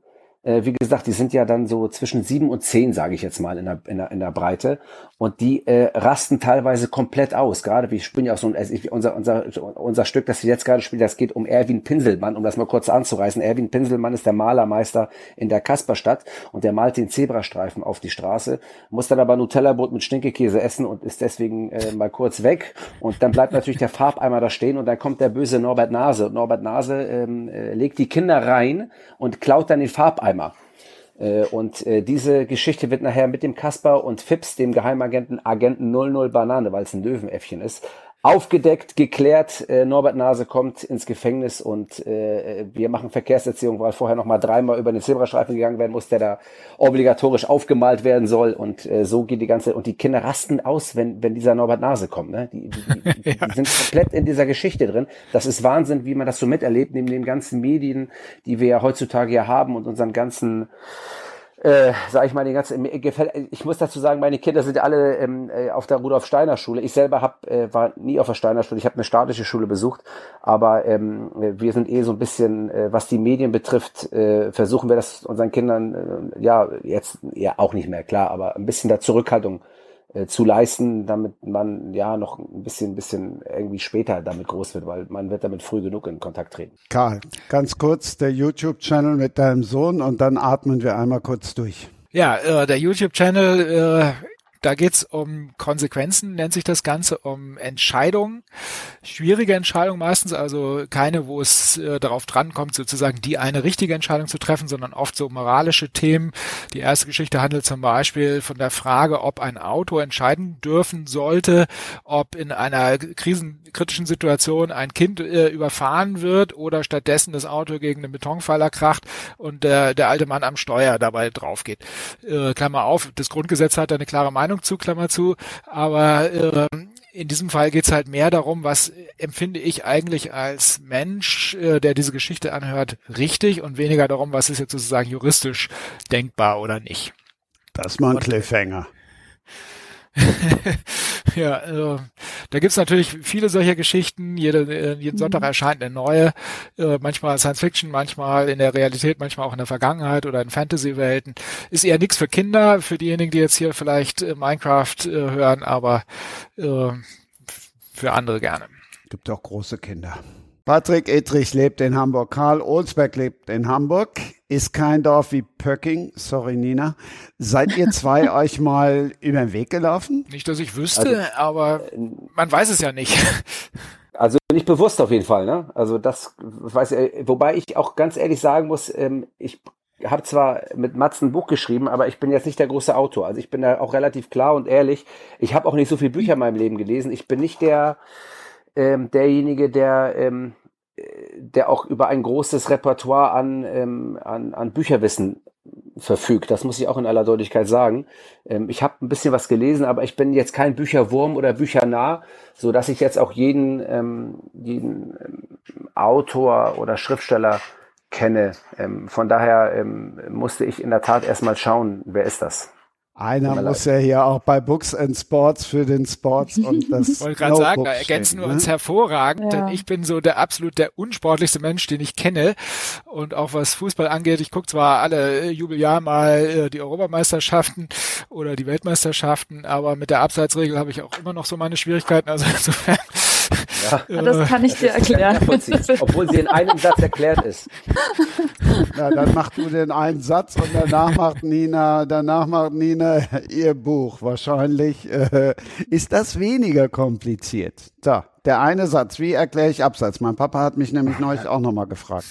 äh, wie gesagt, die sind ja dann so zwischen sieben und zehn, sage ich jetzt mal, in der, in der, in der Breite. Und die äh, rasten teilweise komplett aus. Gerade wie ich bin ja auch so ein, unser, unser, unser Stück, das wir jetzt gerade spielen, das geht um Erwin Pinselmann, um das mal kurz anzureißen. Erwin Pinselmann ist der Malermeister in der Kasperstadt und der malt den Zebrastreifen auf die Straße, muss dann aber Nutella-Brot mit Stinkekäse essen und ist deswegen äh, mal kurz weg. Und dann bleibt natürlich der Farbeimer da stehen und dann kommt der böse Norbert Nase. Und Norbert Nase ähm, äh, legt die Kinder rein und klaut dann den Farbeimer Oppenheimer. Äh, und äh, diese Geschichte wird nachher mit dem Kasper und Fips, dem Geheimagenten Agenten 00 Banane, weil es ein Löwenäffchen ist, aufgedeckt, geklärt. Äh, Norbert Nase kommt ins Gefängnis und äh, wir machen Verkehrserziehung, weil vorher noch mal dreimal über den Zebrastreifen gegangen werden muss, der da obligatorisch aufgemalt werden soll. Und äh, so geht die ganze und die Kinder rasten aus, wenn wenn dieser Norbert Nase kommt. Ne? Die, die, die, ja. die sind komplett in dieser Geschichte drin. Das ist Wahnsinn, wie man das so miterlebt neben den ganzen Medien, die wir ja heutzutage ja haben und unseren ganzen äh, sag ich mal, die ganze, gefällt, ich muss dazu sagen, meine Kinder sind alle ähm, äh, auf der Rudolf Steiner Schule. Ich selber hab, äh, war nie auf der Steiner Schule. Ich habe eine staatliche Schule besucht, aber ähm, wir sind eh so ein bisschen, äh, was die Medien betrifft, äh, versuchen wir das unseren Kindern, äh, ja, jetzt ja auch nicht mehr, klar, aber ein bisschen der Zurückhaltung zu leisten, damit man ja noch ein bisschen, bisschen irgendwie später damit groß wird, weil man wird damit früh genug in Kontakt treten. Karl, ganz kurz der YouTube-Channel mit deinem Sohn und dann atmen wir einmal kurz durch. Ja, äh, der YouTube-Channel äh, da geht's um Konsequenzen, nennt sich das Ganze, um Entscheidungen, schwierige Entscheidungen meistens, also keine, wo es äh, darauf drankommt, sozusagen die eine richtige Entscheidung zu treffen, sondern oft so moralische Themen. Die erste Geschichte handelt zum Beispiel von der Frage, ob ein Auto entscheiden dürfen sollte, ob in einer krisenkritischen Situation ein Kind äh, überfahren wird oder stattdessen das Auto gegen einen Betonpfeiler kracht und äh, der alte Mann am Steuer dabei drauf geht. Äh, Klammer auf, das Grundgesetz hat eine klare Meinung Meinung zu, Klammer zu, aber äh, in diesem Fall geht es halt mehr darum, was empfinde ich eigentlich als Mensch, äh, der diese Geschichte anhört, richtig und weniger darum, was ist jetzt sozusagen juristisch denkbar oder nicht. Das mal ein Cliffhanger. ja, äh, da gibt's natürlich viele solcher Geschichten. Jede, äh, jeden Sonntag mhm. erscheint eine neue. Äh, manchmal Science Fiction, manchmal in der Realität, manchmal auch in der Vergangenheit oder in Fantasy-Welten. Ist eher nichts für Kinder, für diejenigen, die jetzt hier vielleicht äh, Minecraft hören, aber äh, für andere gerne. Gibt auch große Kinder. Patrick Edrich lebt in Hamburg. Karl Olsberg lebt in Hamburg. Ist kein Dorf wie Pöcking. Sorry, Nina. Seid ihr zwei euch mal über den Weg gelaufen? Nicht, dass ich wüsste, also, aber man weiß es ja nicht. Also nicht bewusst auf jeden Fall, ne? Also das weiß ich, wobei ich auch ganz ehrlich sagen muss, ähm, ich habe zwar mit Mats ein Buch geschrieben, aber ich bin jetzt nicht der große Autor. Also ich bin da auch relativ klar und ehrlich. Ich habe auch nicht so viele Bücher in meinem Leben gelesen. Ich bin nicht der ähm, derjenige, der, ähm, der auch über ein großes Repertoire an, ähm, an, an Bücherwissen verfügt. Das muss ich auch in aller Deutlichkeit sagen. Ähm, ich habe ein bisschen was gelesen, aber ich bin jetzt kein Bücherwurm oder Büchernah, so dass ich jetzt auch jeden, ähm, jeden ähm, Autor oder Schriftsteller kenne. Ähm, von daher ähm, musste ich in der Tat erstmal schauen, wer ist das. Einer muss ja hier auch bei Books and Sports für den Sports und das. Ich wollte gerade sagen, da ergänzen wir ne? uns hervorragend, ja. denn ich bin so der absolut der unsportlichste Mensch, den ich kenne. Und auch was Fußball angeht, ich gucke zwar alle äh, Jubeljahr mal äh, die Europameisterschaften oder die Weltmeisterschaften, aber mit der Abseitsregel habe ich auch immer noch so meine Schwierigkeiten. Also insofern ja. Das kann ich dir erklären. Obwohl sie in einem Satz erklärt ist. Na, dann mach du den einen Satz und danach macht Nina, danach macht Nina ihr Buch. Wahrscheinlich äh, ist das weniger kompliziert. So, der eine Satz. Wie erkläre ich Abseits? Mein Papa hat mich nämlich neulich auch nochmal gefragt.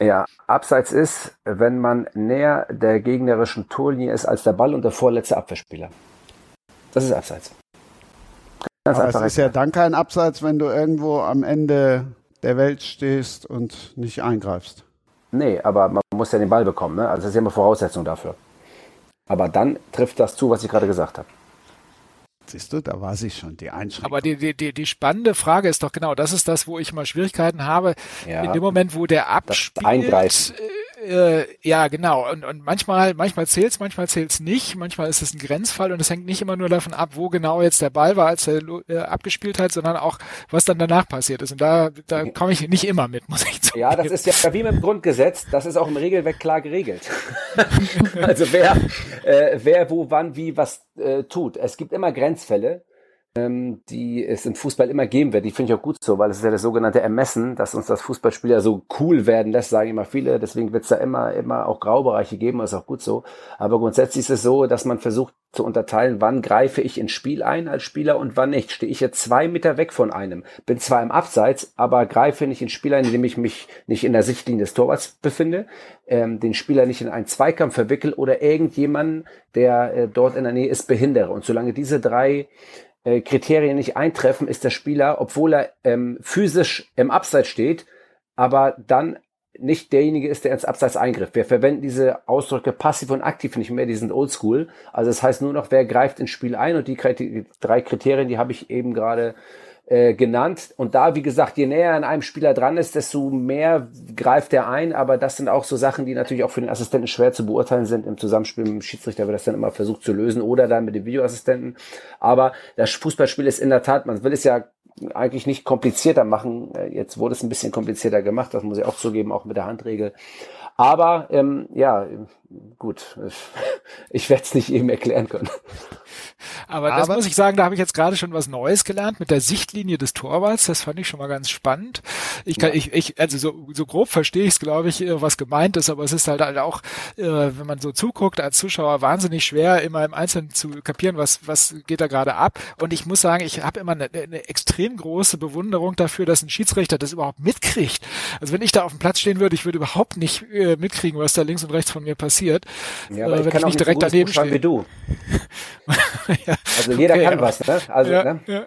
Ja, Abseits ist, wenn man näher der gegnerischen Torlinie ist als der Ball und der vorletzte Abwehrspieler. Das ist Abseits. Ganz Aber es ist ja dann kein Abseits, wenn du irgendwo am Ende der Welt stehst und nicht eingreifst. Nee, aber man muss ja den Ball bekommen. Ne? Also das ist ja immer Voraussetzung dafür. Aber dann trifft das zu, was ich gerade gesagt habe. Siehst du, da war sie schon, die Einschränkung. Aber die, die, die, die spannende Frage ist doch genau, das ist das, wo ich mal Schwierigkeiten habe. Ja, in dem Moment, wo der abspielt, Eingreifen. Äh, ja, genau. Und, und manchmal, manchmal zählt's, manchmal zählt's nicht. Manchmal ist es ein Grenzfall und es hängt nicht immer nur davon ab, wo genau jetzt der Ball war, als er äh, abgespielt hat, sondern auch, was dann danach passiert ist. Und da, da komme ich nicht immer mit, muss ich sagen. Ja, das ist ja wie mit dem Grundgesetz. Das ist auch im Regelwerk klar geregelt. also wer, äh, wer, wo, wann, wie, was äh, tut. Es gibt immer Grenzfälle ähm, die es im Fußball immer geben wird. Die finde ich auch gut so, weil es ist ja das sogenannte Ermessen, dass uns das Fußballspiel ja so cool werden lässt, sagen immer viele. Deswegen wird es da immer, immer auch Graubereiche geben, das ist auch gut so. Aber grundsätzlich ist es so, dass man versucht zu unterteilen, wann greife ich ins Spiel ein als Spieler und wann nicht. Stehe ich jetzt zwei Meter weg von einem, bin zwar im Abseits, aber greife nicht ins Spiel ein, indem ich mich nicht in der Sichtlinie des Torwarts befinde, ähm, den Spieler nicht in einen Zweikampf verwickel oder irgendjemanden, der äh, dort in der Nähe ist, behindere. Und solange diese drei äh, Kriterien nicht eintreffen, ist der Spieler, obwohl er ähm, physisch im Abseits steht, aber dann nicht derjenige ist, der ins Abseits eingreift. Wir verwenden diese Ausdrücke passiv und aktiv nicht mehr, die sind oldschool. Also das heißt nur noch, wer greift ins Spiel ein und die drei Kriterien, die habe ich eben gerade äh, genannt. Und da, wie gesagt, je näher an einem Spieler dran ist, desto mehr greift er ein. Aber das sind auch so Sachen, die natürlich auch für den Assistenten schwer zu beurteilen sind. Im Zusammenspiel mit dem Schiedsrichter wird das dann immer versucht zu lösen oder dann mit dem Videoassistenten. Aber das Fußballspiel ist in der Tat, man will es ja eigentlich nicht komplizierter machen. Äh, jetzt wurde es ein bisschen komplizierter gemacht, das muss ich auch zugeben, auch mit der Handregel. Aber ähm, ja, gut, ich werde es nicht eben erklären können. Aber das Aber muss ich sagen, da habe ich jetzt gerade schon was Neues gelernt mit der Sichtlinie des Torwarts. Das fand ich schon mal ganz spannend. Ich kann, ja. ich, ich, also so, so grob verstehe ich es, glaube ich, äh, was gemeint ist, aber es ist halt, halt auch, äh, wenn man so zuguckt als Zuschauer, wahnsinnig schwer, immer im Einzelnen zu kapieren, was, was geht da gerade ab. Und ich muss sagen, ich habe immer eine, eine extrem große Bewunderung dafür, dass ein Schiedsrichter das überhaupt mitkriegt. Also wenn ich da auf dem Platz stehen würde, ich würde überhaupt nicht äh, mitkriegen, was da links und rechts von mir passiert. Ja, aber äh, wenn ich, nicht direkt so daneben stehe. Wie du. ja. Also jeder okay, kann was, ne? Also, ja, ne? Ja.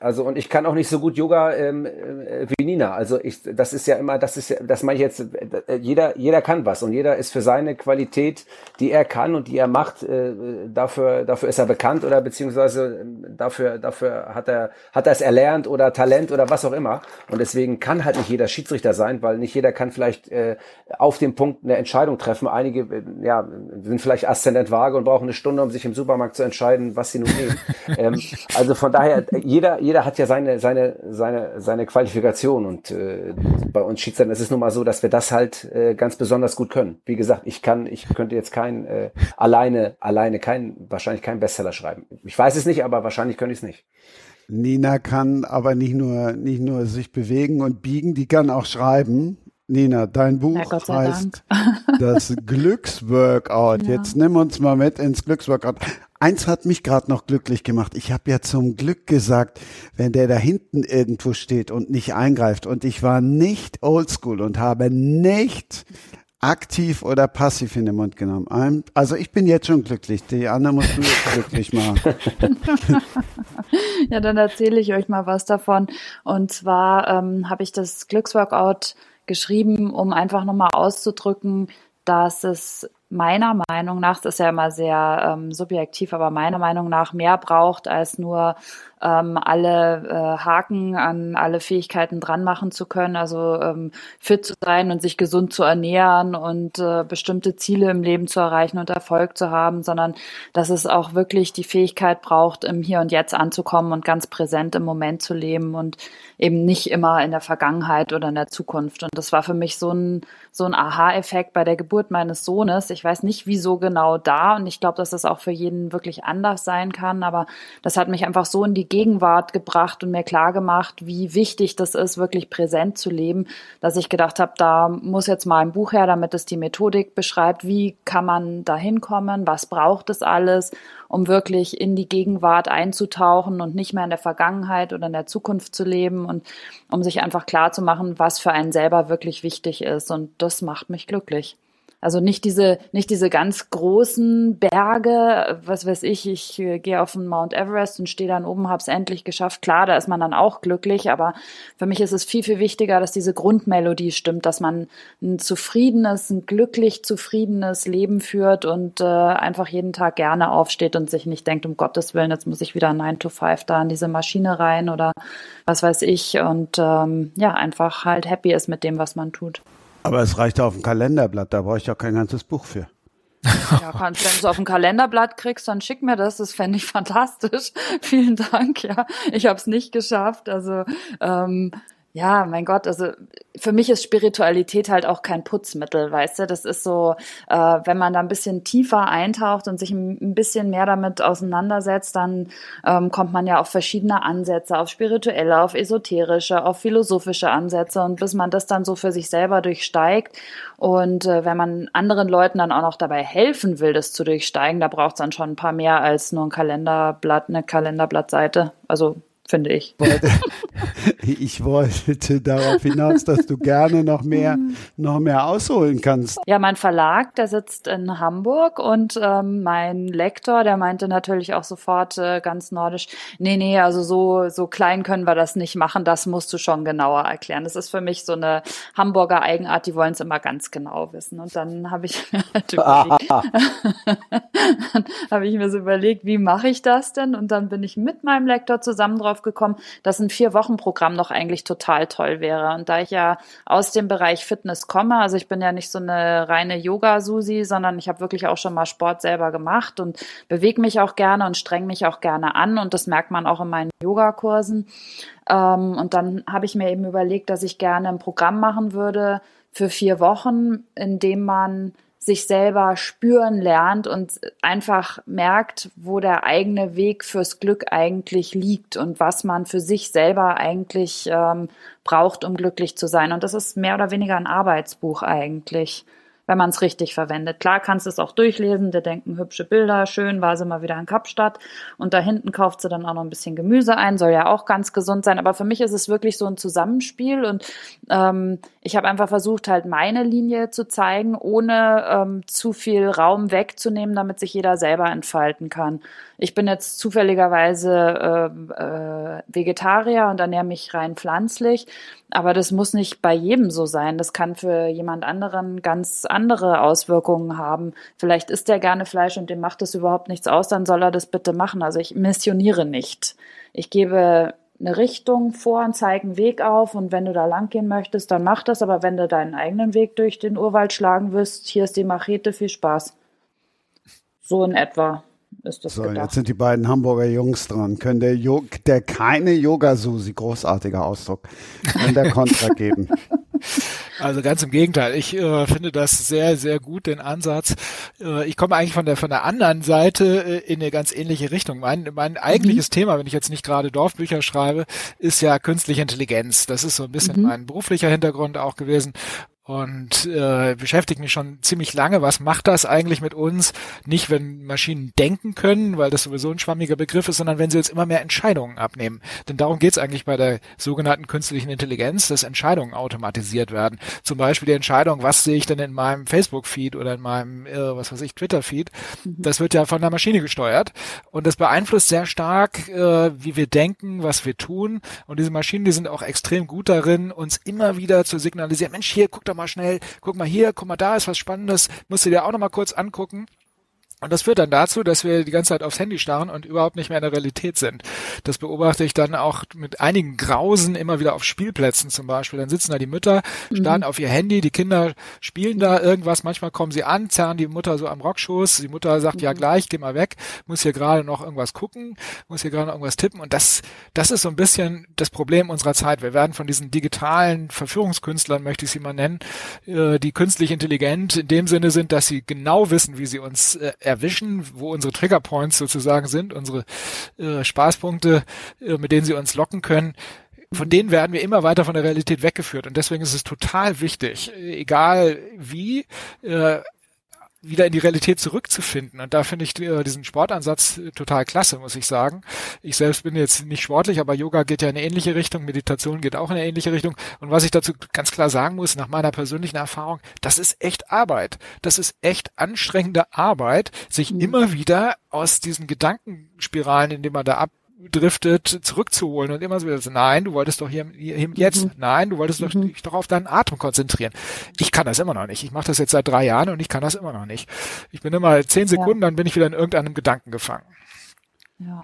Also und ich kann auch nicht so gut Yoga ähm, äh, wie Nina. Also ich, das ist ja immer, das ist ja, das meine ich jetzt. Äh, jeder, jeder kann was und jeder ist für seine Qualität, die er kann und die er macht, äh, dafür, dafür ist er bekannt oder beziehungsweise ähm, dafür, dafür hat er, hat er es erlernt oder Talent oder was auch immer. Und deswegen kann halt nicht jeder Schiedsrichter sein, weil nicht jeder kann vielleicht äh, auf dem Punkt eine Entscheidung treffen. Einige, äh, ja, sind vielleicht aszendent vage und brauchen eine Stunde, um sich im Supermarkt zu entscheiden, was sie nun nehmen. ähm, also von daher jeder jeder hat ja seine, seine, seine, seine Qualifikation und äh, bei uns Schiedsrichtern ist es nun mal so, dass wir das halt äh, ganz besonders gut können. Wie gesagt, ich kann, ich könnte jetzt kein äh, alleine, alleine kein, wahrscheinlich kein Bestseller schreiben. Ich weiß es nicht, aber wahrscheinlich könnte ich es nicht. Nina kann aber nicht nur, nicht nur sich bewegen und biegen, die kann auch schreiben. Nina, dein Buch ja, heißt das Glücksworkout. Ja. Jetzt nimm uns mal mit ins Glücksworkout. Eins hat mich gerade noch glücklich gemacht. Ich habe ja zum Glück gesagt, wenn der da hinten irgendwo steht und nicht eingreift und ich war nicht oldschool und habe nicht aktiv oder passiv in den Mund genommen. Also ich bin jetzt schon glücklich. Die Anna muss du jetzt glücklich machen. ja, dann erzähle ich euch mal was davon. Und zwar ähm, habe ich das Glücksworkout geschrieben, um einfach nochmal auszudrücken, dass es meiner Meinung nach, das ist ja immer sehr ähm, subjektiv, aber meiner Meinung nach mehr braucht als nur ähm, alle äh, Haken an alle Fähigkeiten dran machen zu können, also ähm, fit zu sein und sich gesund zu ernähren und äh, bestimmte Ziele im Leben zu erreichen und Erfolg zu haben, sondern dass es auch wirklich die Fähigkeit braucht, im Hier und Jetzt anzukommen und ganz präsent im Moment zu leben und eben nicht immer in der Vergangenheit oder in der Zukunft. Und das war für mich so ein, so ein Aha-Effekt bei der Geburt meines Sohnes. Ich weiß nicht, wieso genau da und ich glaube, dass das auch für jeden wirklich anders sein kann, aber das hat mich einfach so in die Gegenwart gebracht und mir klar gemacht, wie wichtig das ist, wirklich präsent zu leben, dass ich gedacht habe, da muss jetzt mal ein Buch her, damit es die Methodik beschreibt, wie kann man da hinkommen, was braucht es alles, um wirklich in die Gegenwart einzutauchen und nicht mehr in der Vergangenheit oder in der Zukunft zu leben und um sich einfach klar zu machen, was für einen selber wirklich wichtig ist. Und das macht mich glücklich. Also nicht diese, nicht diese ganz großen Berge, was weiß ich, ich äh, gehe auf den Mount Everest und stehe dann oben, hab's endlich geschafft. Klar, da ist man dann auch glücklich, aber für mich ist es viel, viel wichtiger, dass diese Grundmelodie stimmt, dass man ein zufriedenes, ein glücklich zufriedenes Leben führt und äh, einfach jeden Tag gerne aufsteht und sich nicht denkt, um Gottes Willen, jetzt muss ich wieder 9 to 5 da in diese Maschine rein oder was weiß ich und ähm, ja, einfach halt happy ist mit dem, was man tut. Aber es reicht auf dem Kalenderblatt, da brauche ich auch kein ganzes Buch für. Ja, kannst, wenn du es auf dem Kalenderblatt kriegst, dann schick mir das. Das fände ich fantastisch. Vielen Dank. Ja, ich habe es nicht geschafft. Also ähm, ja, mein Gott, also für mich ist Spiritualität halt auch kein Putzmittel, weißt du? Das ist so, äh, wenn man da ein bisschen tiefer eintaucht und sich ein, bisschen mehr damit auseinandersetzt, dann ähm, kommt man ja auf verschiedene Ansätze, auf spirituelle, auf esoterische, auf philosophische Ansätze und bis man das dann so für sich selber durchsteigt und äh, wenn man anderen Leuten dann auch noch dabei helfen will, das zu durchsteigen, da braucht es dann schon ein paar mehr als nur ein Kalenderblatt, eine Kalenderblattseite. Also finde ich. Ich wollte darauf hinaus, dass du gerne noch mehr, noch mehr ausholen kannst. Ja, mein Verlag, der sitzt in Hamburg und ähm, mein Lektor, der meinte natürlich auch sofort äh, ganz nordisch, nee, nee, also so, so klein können wir das nicht machen, das musst du schon genauer erklären. Das ist für mich so eine Hamburger Eigenart, die wollen es immer ganz genau wissen. Und dann habe ich mir halt überlegt, habe ich mir so überlegt, wie mache ich das denn? Und dann bin ich mit meinem Lektor zusammen drauf drauf gekommen, dass ein Vier-Wochen-Programm noch eigentlich total toll wäre. Und da ich ja aus dem Bereich Fitness komme, also ich bin ja nicht so eine reine Yoga-Susi, sondern ich habe wirklich auch schon mal Sport selber gemacht und bewege mich auch gerne und streng mich auch gerne an. Und das merkt man auch in meinen Yogakursen. Ähm, und dann habe ich mir eben überlegt, dass ich gerne ein Programm machen würde für vier Wochen, in dem man sich selber spüren lernt und einfach merkt, wo der eigene Weg fürs Glück eigentlich liegt und was man für sich selber eigentlich ähm, braucht, um glücklich zu sein. Und das ist mehr oder weniger ein Arbeitsbuch eigentlich wenn man es richtig verwendet. Klar kannst du es auch durchlesen, der denken hübsche Bilder, schön, war sie mal wieder in Kapstadt und da hinten kauft sie dann auch noch ein bisschen Gemüse ein, soll ja auch ganz gesund sein, aber für mich ist es wirklich so ein Zusammenspiel und ähm, ich habe einfach versucht, halt meine Linie zu zeigen, ohne ähm, zu viel Raum wegzunehmen, damit sich jeder selber entfalten kann. Ich bin jetzt zufälligerweise äh, äh, Vegetarier und ernähre mich rein pflanzlich. Aber das muss nicht bei jedem so sein. Das kann für jemand anderen ganz andere Auswirkungen haben. Vielleicht isst er gerne Fleisch und dem macht es überhaupt nichts aus, dann soll er das bitte machen. Also ich missioniere nicht. Ich gebe eine Richtung vor und zeige einen Weg auf und wenn du da lang gehen möchtest, dann mach das. Aber wenn du deinen eigenen Weg durch den Urwald schlagen wirst, hier ist die Machete, viel Spaß. So in etwa ist das so, gedacht. jetzt sind die beiden Hamburger Jungs dran. Können der, jo der keine Yoga-Susi, großartiger Ausdruck, kann der Kontra geben? Also ganz im Gegenteil. Ich äh, finde das sehr, sehr gut, den Ansatz. Äh, ich komme eigentlich von der von der anderen Seite äh, in eine ganz ähnliche Richtung. Mein, mein eigentliches mhm. Thema, wenn ich jetzt nicht gerade Dorfbücher schreibe, ist ja künstliche Intelligenz. Das ist so ein bisschen mhm. mein beruflicher Hintergrund auch gewesen und äh, beschäftigt mich schon ziemlich lange. Was macht das eigentlich mit uns? Nicht, wenn Maschinen denken können, weil das sowieso ein schwammiger Begriff ist, sondern wenn sie jetzt immer mehr Entscheidungen abnehmen. Denn darum geht es eigentlich bei der sogenannten künstlichen Intelligenz, dass Entscheidungen automatisiert werden. Zum Beispiel die Entscheidung, was sehe ich denn in meinem Facebook-Feed oder in meinem, äh, was weiß ich, Twitter-Feed. Mhm. Das wird ja von der Maschine gesteuert und das beeinflusst sehr stark, äh, wie wir denken, was wir tun. Und diese Maschinen, die sind auch extrem gut darin, uns immer wieder zu signalisieren, Mensch, hier, guck doch mal schnell, guck mal hier, guck mal da ist was Spannendes, musst du dir auch noch mal kurz angucken. Und das führt dann dazu, dass wir die ganze Zeit aufs Handy starren und überhaupt nicht mehr in der Realität sind. Das beobachte ich dann auch mit einigen Grausen immer wieder auf Spielplätzen zum Beispiel. Dann sitzen da die Mütter, starren mhm. auf ihr Handy, die Kinder spielen da irgendwas. Manchmal kommen sie an, zerren die Mutter so am Rockschoß. Die Mutter sagt, mhm. ja gleich, geh mal weg, muss hier gerade noch irgendwas gucken, muss hier gerade noch irgendwas tippen. Und das, das ist so ein bisschen das Problem unserer Zeit. Wir werden von diesen digitalen Verführungskünstlern, möchte ich sie mal nennen, äh, die künstlich intelligent in dem Sinne sind, dass sie genau wissen, wie sie uns äh, erwischen, wo unsere Triggerpoints sozusagen sind, unsere äh, Spaßpunkte, äh, mit denen sie uns locken können von denen werden wir immer weiter von der Realität weggeführt. Und deswegen ist es total wichtig, egal wie, äh, wieder in die Realität zurückzufinden. Und da finde ich äh, diesen Sportansatz äh, total klasse, muss ich sagen. Ich selbst bin jetzt nicht sportlich, aber Yoga geht ja in eine ähnliche Richtung, Meditation geht auch in eine ähnliche Richtung. Und was ich dazu ganz klar sagen muss, nach meiner persönlichen Erfahrung, das ist echt Arbeit. Das ist echt anstrengende Arbeit, sich mhm. immer wieder aus diesen Gedankenspiralen, in denen man da ab driftet, zurückzuholen und immer so wieder so, nein, du wolltest doch hier, hier jetzt, mhm. nein, du wolltest doch, mhm. dich doch auf deinen Atem konzentrieren. Ich kann das immer noch nicht. Ich mache das jetzt seit drei Jahren und ich kann das immer noch nicht. Ich bin immer zehn Sekunden, ja. dann bin ich wieder in irgendeinem Gedanken gefangen. Ja.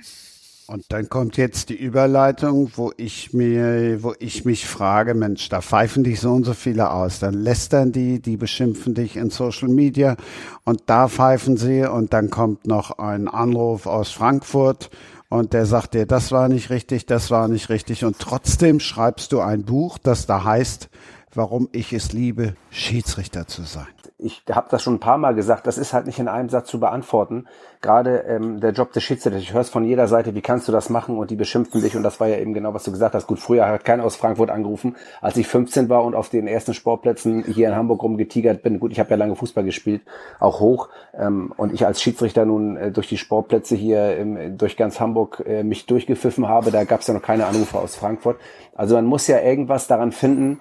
Und dann kommt jetzt die Überleitung, wo ich mir, wo ich mich frage, Mensch, da pfeifen dich so und so viele aus. Dann lästern die, die beschimpfen dich in Social Media und da pfeifen sie und dann kommt noch ein Anruf aus Frankfurt und der sagt dir, das war nicht richtig, das war nicht richtig und trotzdem schreibst du ein Buch, das da heißt, warum ich es liebe, Schiedsrichter zu sein. Ich habe das schon ein paar Mal gesagt, das ist halt nicht in einem Satz zu beantworten. Gerade ähm, der Job des Schiedsrichters, ich höre es von jeder Seite, wie kannst du das machen und die beschimpfen dich und das war ja eben genau, was du gesagt hast. Gut, früher hat keiner aus Frankfurt angerufen, als ich 15 war und auf den ersten Sportplätzen hier in Hamburg rumgetigert bin. Gut, ich habe ja lange Fußball gespielt, auch hoch ähm, und ich als Schiedsrichter nun äh, durch die Sportplätze hier ähm, durch ganz Hamburg äh, mich durchgepfiffen habe, da gab es ja noch keine Anrufe aus Frankfurt. Also man muss ja irgendwas daran finden,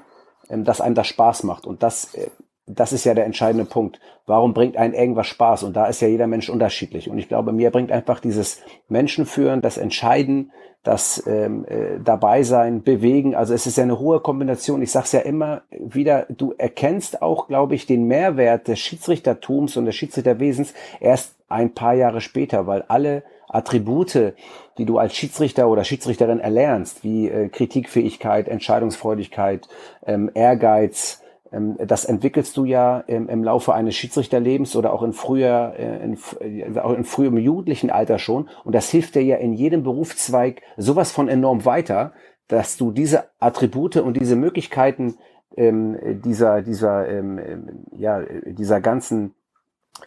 ähm, dass einem das Spaß macht. Und das, äh, das ist ja der entscheidende Punkt. Warum bringt einem irgendwas Spaß? Und da ist ja jeder Mensch unterschiedlich. Und ich glaube, mir bringt einfach dieses Menschenführen, das Entscheiden, das ähm, äh, dabei sein, bewegen. Also es ist ja eine hohe Kombination. Ich sage es ja immer wieder, du erkennst auch, glaube ich, den Mehrwert des Schiedsrichtertums und des Schiedsrichterwesens erst ein paar Jahre später, weil alle Attribute, die du als Schiedsrichter oder Schiedsrichterin erlernst, wie äh, Kritikfähigkeit, Entscheidungsfreudigkeit, ähm, Ehrgeiz, das entwickelst du ja ähm, im Laufe eines Schiedsrichterlebens oder auch in früher, äh, in, äh, auch in frühem jugendlichen Alter schon. Und das hilft dir ja in jedem Berufszweig sowas von enorm weiter, dass du diese Attribute und diese Möglichkeiten ähm, dieser, dieser, ähm, ja, dieser ganzen äh,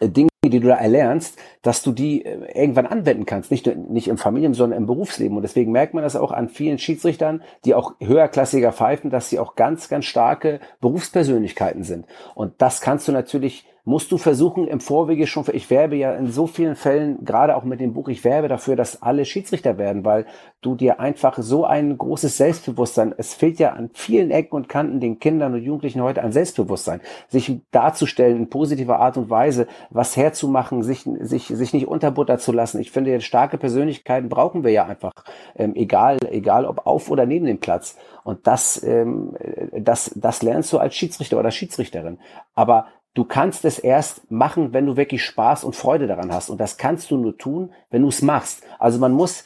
Dinge, die du da erlernst, dass du die äh, irgendwann anwenden kannst. Nicht, nicht im Familien, sondern im Berufsleben. Und deswegen merkt man das auch an vielen Schiedsrichtern, die auch höherklassiger pfeifen, dass sie auch ganz, ganz starke Berufspersönlichkeiten sind. Und das kannst du natürlich musst du versuchen im Vorwege schon, ich werbe ja in so vielen Fällen, gerade auch mit dem Buch, ich werbe dafür, dass alle Schiedsrichter werden, weil du dir einfach so ein großes Selbstbewusstsein, es fehlt ja an vielen Ecken und Kanten den Kindern und Jugendlichen heute an Selbstbewusstsein, sich darzustellen in positiver Art und Weise, was herzumachen, sich, sich, sich nicht unterbuttern zu lassen. Ich finde, starke Persönlichkeiten brauchen wir ja einfach, ähm, egal, egal ob auf oder neben dem Platz. Und das, ähm, das, das lernst du als Schiedsrichter oder Schiedsrichterin. Aber Du kannst es erst machen, wenn du wirklich Spaß und Freude daran hast. Und das kannst du nur tun, wenn du es machst. Also man muss,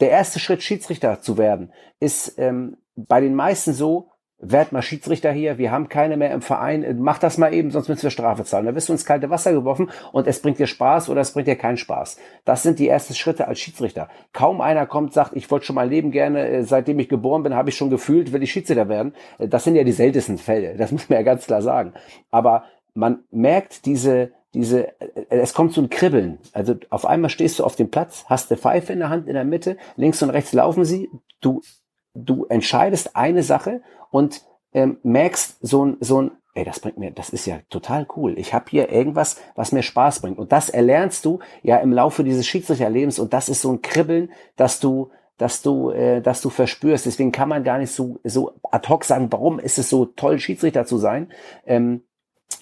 der erste Schritt, Schiedsrichter zu werden, ist ähm, bei den meisten so, werd mal Schiedsrichter hier, wir haben keine mehr im Verein, mach das mal eben, sonst müssen wir Strafe zahlen. Da wirst du ins kalte Wasser geworfen und es bringt dir Spaß oder es bringt dir keinen Spaß. Das sind die ersten Schritte als Schiedsrichter. Kaum einer kommt, sagt, ich wollte schon mein Leben gerne, äh, seitdem ich geboren bin, habe ich schon gefühlt, will ich Schiedsrichter werden. Äh, das sind ja die seltensten Fälle, das muss man ja ganz klar sagen. Aber man merkt diese, diese, äh, es kommt so ein Kribbeln. Also auf einmal stehst du auf dem Platz, hast eine Pfeife in der Hand in der Mitte, links und rechts laufen sie, du, du entscheidest eine Sache und ähm, merkst so ein, so ein, ey, das bringt mir, das ist ja total cool. Ich habe hier irgendwas, was mir Spaß bringt. Und das erlernst du ja im Laufe dieses Schiedsrichterlebens und das ist so ein Kribbeln, dass du, dass du, äh, dass du verspürst. Deswegen kann man gar nicht so, so ad hoc sagen, warum ist es so toll, Schiedsrichter zu sein. Ähm,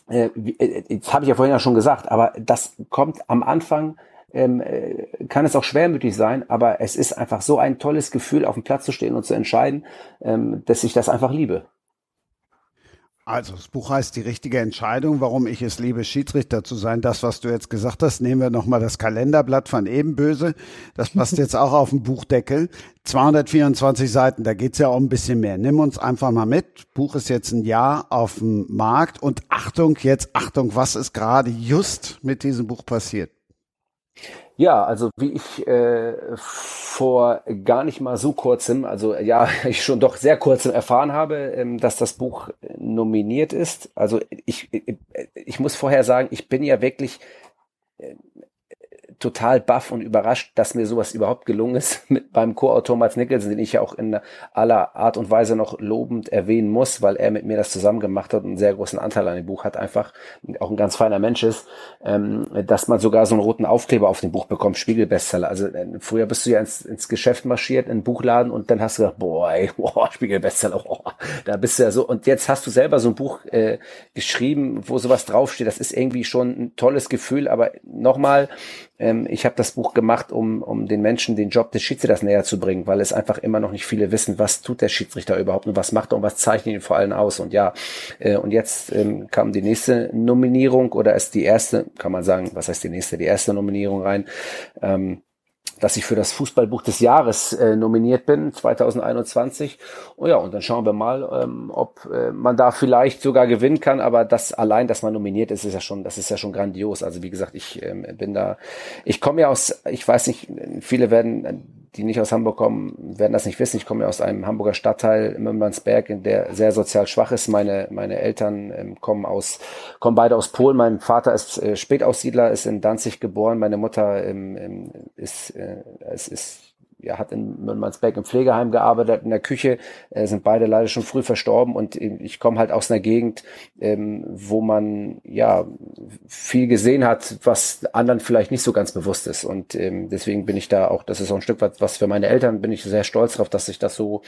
äh, äh, das habe ich ja vorhin ja schon gesagt, aber das kommt am Anfang, ähm, äh, kann es auch schwermütig sein, aber es ist einfach so ein tolles Gefühl, auf dem Platz zu stehen und zu entscheiden, ähm, dass ich das einfach liebe. Also, das Buch heißt Die richtige Entscheidung, warum ich es liebe, Schiedsrichter zu sein. Das, was du jetzt gesagt hast, nehmen wir nochmal das Kalenderblatt von Ebenböse. Das passt jetzt auch auf den Buchdeckel. 224 Seiten, da geht's ja um ein bisschen mehr. Nimm uns einfach mal mit. Buch ist jetzt ein Jahr auf dem Markt und Achtung, jetzt Achtung, was ist gerade just mit diesem Buch passiert? Ja, also wie ich äh, vor gar nicht mal so kurzem, also ja, ich schon doch sehr kurzem erfahren habe, ähm, dass das Buch nominiert ist. Also ich, ich, ich muss vorher sagen, ich bin ja wirklich äh, total baff und überrascht, dass mir sowas überhaupt gelungen ist mit beim Co-Autor Mats Nicholson, den ich ja auch in aller Art und Weise noch lobend erwähnen muss, weil er mit mir das zusammen gemacht hat und einen sehr großen Anteil an dem Buch hat, einfach auch ein ganz feiner Mensch ist, ähm, dass man sogar so einen roten Aufkleber auf dem Buch bekommt, Spiegelbestseller. Also äh, früher bist du ja ins, ins Geschäft marschiert, in einen Buchladen und dann hast du gedacht, boah, ey, boah, Spiegelbestseller, boah, da bist du ja so. Und jetzt hast du selber so ein Buch äh, geschrieben, wo sowas draufsteht. Das ist irgendwie schon ein tolles Gefühl, aber nochmal, ähm, ich habe das Buch gemacht, um, um den Menschen den Job des Schiedsrichters näher zu bringen, weil es einfach immer noch nicht viele wissen, was tut der Schiedsrichter überhaupt und was macht er und was zeichnet ihn vor allem aus. Und ja, äh, und jetzt ähm, kam die nächste Nominierung oder ist die erste, kann man sagen, was heißt die nächste, die erste Nominierung rein. Ähm, dass ich für das Fußballbuch des Jahres äh, nominiert bin, 2021. Oh ja, und dann schauen wir mal, ähm, ob äh, man da vielleicht sogar gewinnen kann. Aber das allein, dass man nominiert ist, ist ja schon, das ist ja schon grandios. Also wie gesagt, ich ähm, bin da, ich komme ja aus, ich weiß nicht, viele werden die nicht aus Hamburg kommen, werden das nicht wissen. Ich komme ja aus einem Hamburger Stadtteil, Mümmernsberg, in der sehr sozial schwach ist. Meine, meine Eltern ähm, kommen aus, kommen beide aus Polen. Mein Vater ist äh, Spätaussiedler, ist in Danzig geboren. Meine Mutter ähm, ähm ist, äh, ist, ist ja, hat in Mönmansberg im Pflegeheim gearbeitet, in der Küche, äh, sind beide leider schon früh verstorben und ich komme halt aus einer Gegend, ähm, wo man ja viel gesehen hat, was anderen vielleicht nicht so ganz bewusst ist und ähm, deswegen bin ich da auch, das ist auch ein Stück weit was für meine Eltern, bin ich sehr stolz darauf, dass ich das so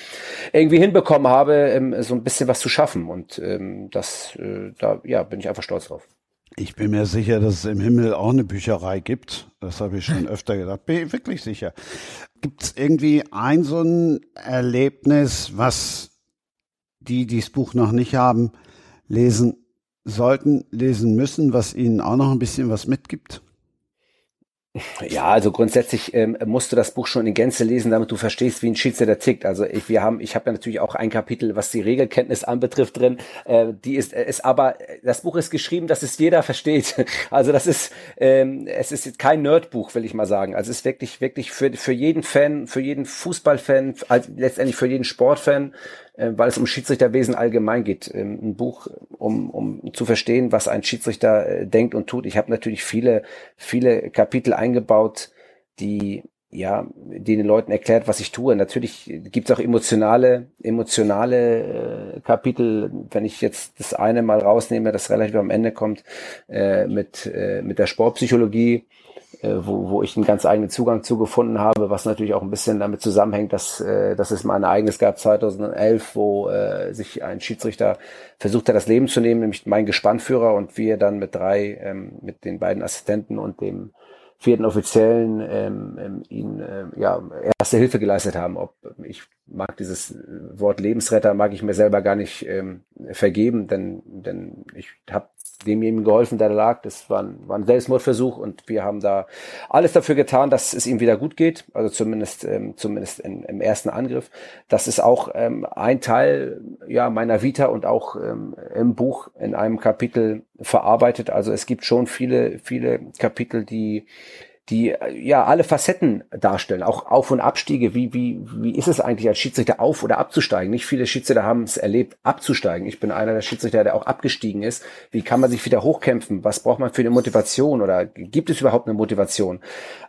irgendwie hinbekommen habe, ähm, so ein bisschen was zu schaffen und ähm, das, äh, da ja, bin ich einfach stolz drauf. Ich bin mir sicher, dass es im Himmel auch eine Bücherei gibt. Das habe ich schon öfter gedacht. Bin ich wirklich sicher. Gibt es irgendwie ein so ein Erlebnis, was die, die das Buch noch nicht haben, lesen sollten, lesen müssen, was ihnen auch noch ein bisschen was mitgibt? Ja, also grundsätzlich ähm, musst du das Buch schon in Gänze lesen, damit du verstehst, wie ein Schiedsrichter tickt. Also ich, wir haben, ich habe ja natürlich auch ein Kapitel, was die Regelkenntnis anbetrifft drin. Äh, die ist, ist aber das Buch ist geschrieben, dass es jeder versteht. Also das ist, ähm, es ist kein Nerdbuch, will ich mal sagen. Also es ist wirklich, wirklich für für jeden Fan, für jeden Fußballfan, also letztendlich für jeden Sportfan äh, weil es um Schiedsrichterwesen allgemein geht. Ähm, ein Buch, um, um zu verstehen, was ein Schiedsrichter äh, denkt und tut. Ich habe natürlich viele, viele Kapitel eingebaut, die ja, die den Leuten erklärt, was ich tue. Natürlich gibt es auch emotionale, emotionale äh, Kapitel. Wenn ich jetzt das eine mal rausnehme, das relativ am Ende kommt, äh, mit, äh, mit der Sportpsychologie, wo, wo ich einen ganz eigenen Zugang zu gefunden habe, was natürlich auch ein bisschen damit zusammenhängt, dass, äh, dass es mal ein Ereignis gab 2011, wo äh, sich ein Schiedsrichter versucht hat, das Leben zu nehmen, nämlich mein Gespannführer und wir dann mit drei, ähm, mit den beiden Assistenten und dem vierten Offiziellen ähm, ähm, ihnen äh, ja erste Hilfe geleistet haben. Ob ich mag dieses Wort Lebensretter mag ich mir selber gar nicht ähm, vergeben, denn denn ich habe demjenigen geholfen, der da lag. Das war ein, war ein Selbstmordversuch und wir haben da alles dafür getan, dass es ihm wieder gut geht. Also zumindest ähm, zumindest in, im ersten Angriff. Das ist auch ähm, ein Teil ja meiner Vita und auch ähm, im Buch in einem Kapitel verarbeitet. Also es gibt schon viele viele Kapitel, die die ja alle Facetten darstellen, auch Auf- und Abstiege. Wie, wie, wie ist es eigentlich als Schiedsrichter auf- oder abzusteigen? Nicht viele Schiedsrichter haben es erlebt, abzusteigen. Ich bin einer der Schiedsrichter, der auch abgestiegen ist. Wie kann man sich wieder hochkämpfen? Was braucht man für eine Motivation oder gibt es überhaupt eine Motivation?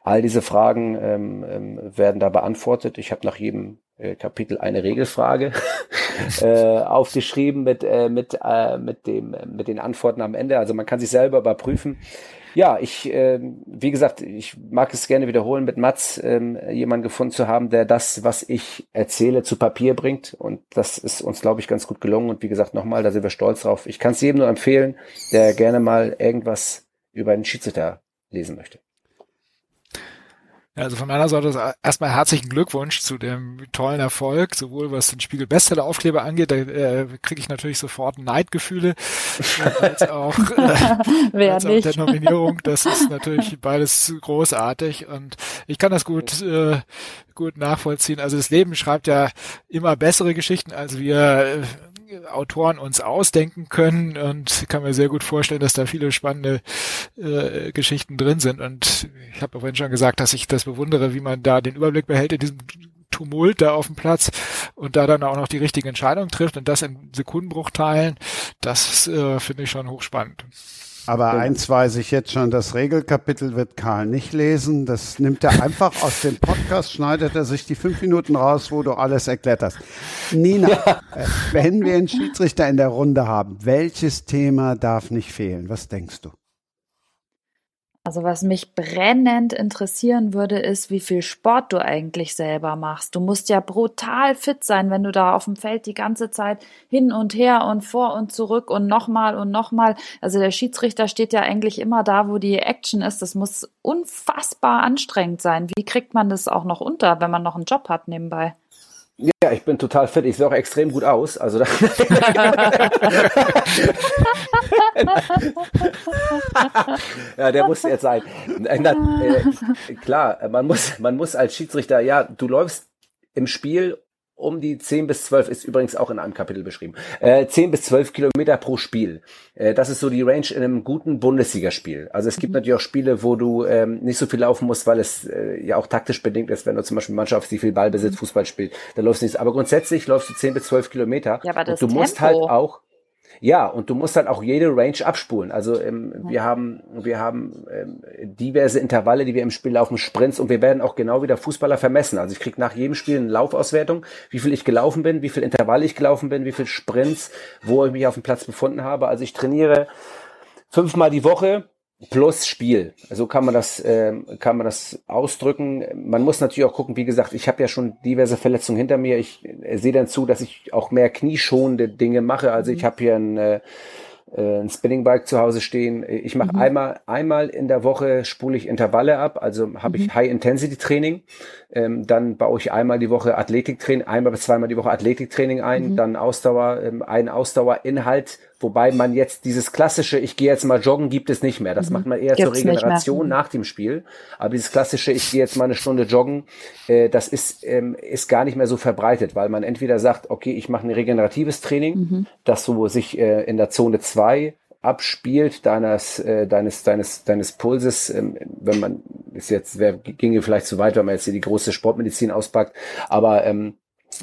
All diese Fragen ähm, ähm, werden da beantwortet. Ich habe nach jedem äh, Kapitel eine Regelfrage äh, aufgeschrieben mit äh, mit äh, mit dem mit den Antworten am Ende. Also man kann sich selber überprüfen ja, ich, äh, wie gesagt, ich mag es gerne wiederholen, mit Mats ähm, jemanden gefunden zu haben, der das, was ich erzähle, zu Papier bringt. Und das ist uns, glaube ich, ganz gut gelungen. Und wie gesagt, nochmal, da sind wir stolz drauf. Ich kann es jedem nur empfehlen, der gerne mal irgendwas über einen Schiedsrichter lesen möchte. Also von meiner Seite erstmal herzlichen Glückwunsch zu dem tollen Erfolg, sowohl was den Spiegel Bestseller Aufkleber angeht, da äh, kriege ich natürlich sofort Neidgefühle, als auch äh, als auch der Nominierung. Das ist natürlich beides großartig und ich kann das gut äh, gut nachvollziehen. Also das Leben schreibt ja immer bessere Geschichten, als wir äh, Autoren uns ausdenken können und kann mir sehr gut vorstellen, dass da viele spannende äh, Geschichten drin sind. Und ich habe vorhin schon gesagt, dass ich das bewundere, wie man da den Überblick behält in diesem Tumult da auf dem Platz und da dann auch noch die richtige Entscheidung trifft und das in Sekundenbruchteilen, das äh, finde ich schon hochspannend. Aber eins weiß ich jetzt schon, das Regelkapitel wird Karl nicht lesen. Das nimmt er einfach aus dem Podcast, schneidet er sich die fünf Minuten raus, wo du alles erklärt hast. Nina, ja. Äh, wenn wir einen Schiedsrichter in der Runde haben, welches Thema darf nicht fehlen? Was denkst du? Also was mich brennend interessieren würde, ist, wie viel Sport du eigentlich selber machst. Du musst ja brutal fit sein, wenn du da auf dem Feld die ganze Zeit hin und her und vor und zurück und nochmal und nochmal. Also der Schiedsrichter steht ja eigentlich immer da, wo die Action ist. Das muss unfassbar anstrengend sein. Wie kriegt man das auch noch unter, wenn man noch einen Job hat nebenbei? Ja, ich bin total fit. Ich sehe auch extrem gut aus. Also ja, der muss jetzt sein. Äh, klar, man muss, man muss als Schiedsrichter, ja, du läufst im Spiel um die 10 bis 12, ist übrigens auch in einem Kapitel beschrieben, äh, 10 bis 12 Kilometer pro Spiel. Äh, das ist so die Range in einem guten Bundesligaspiel. Also es gibt mhm. natürlich auch Spiele, wo du ähm, nicht so viel laufen musst, weil es äh, ja auch taktisch bedingt ist, wenn du zum Beispiel Mannschaft, die viel Ballbesitz, mhm. Fußball spielt, dann läufst du nichts. Aber grundsätzlich läufst du 10 bis 12 Kilometer. Ja, aber das und du Tempo. musst halt auch ja, und du musst dann auch jede Range abspulen. Also ähm, ja. wir haben, wir haben ähm, diverse Intervalle, die wir im Spiel laufen, Sprints und wir werden auch genau wie der Fußballer vermessen. Also ich krieg nach jedem Spiel eine Laufauswertung, wie viel ich gelaufen bin, wie viel Intervalle ich gelaufen bin, wie viel Sprints, wo ich mich auf dem Platz befunden habe. Also ich trainiere fünfmal die Woche plus Spiel. So kann man das, äh, kann man das ausdrücken. Man muss natürlich auch gucken, wie gesagt, ich habe ja schon diverse Verletzungen hinter mir. Ich äh, sehe dann zu, dass ich auch mehr knieschonende Dinge mache. Also ich mhm. habe hier ein äh, äh, ein Spinningbike zu Hause stehen. Ich mache mhm. einmal einmal in der Woche spule ich Intervalle ab, also habe mhm. ich High Intensity Training. Ähm, dann baue ich einmal die Woche Athletiktraining, einmal bis zweimal die Woche Athletiktraining ein, mhm. dann Ausdauer, ähm, ein Ausdauerinhalt, wobei man jetzt dieses klassische, ich gehe jetzt mal joggen, gibt es nicht mehr. Das mhm. macht man eher Gibt's zur Regeneration mhm. nach dem Spiel. Aber dieses klassische, ich gehe jetzt mal eine Stunde joggen, äh, das ist, ähm, ist gar nicht mehr so verbreitet, weil man entweder sagt, okay, ich mache ein regeneratives Training, mhm. das so sich äh, in der Zone zwei abspielt deines äh, deines deines deines Pulses ähm, wenn man ist jetzt wer ginge vielleicht zu weit wenn man jetzt hier die große Sportmedizin auspackt aber ähm,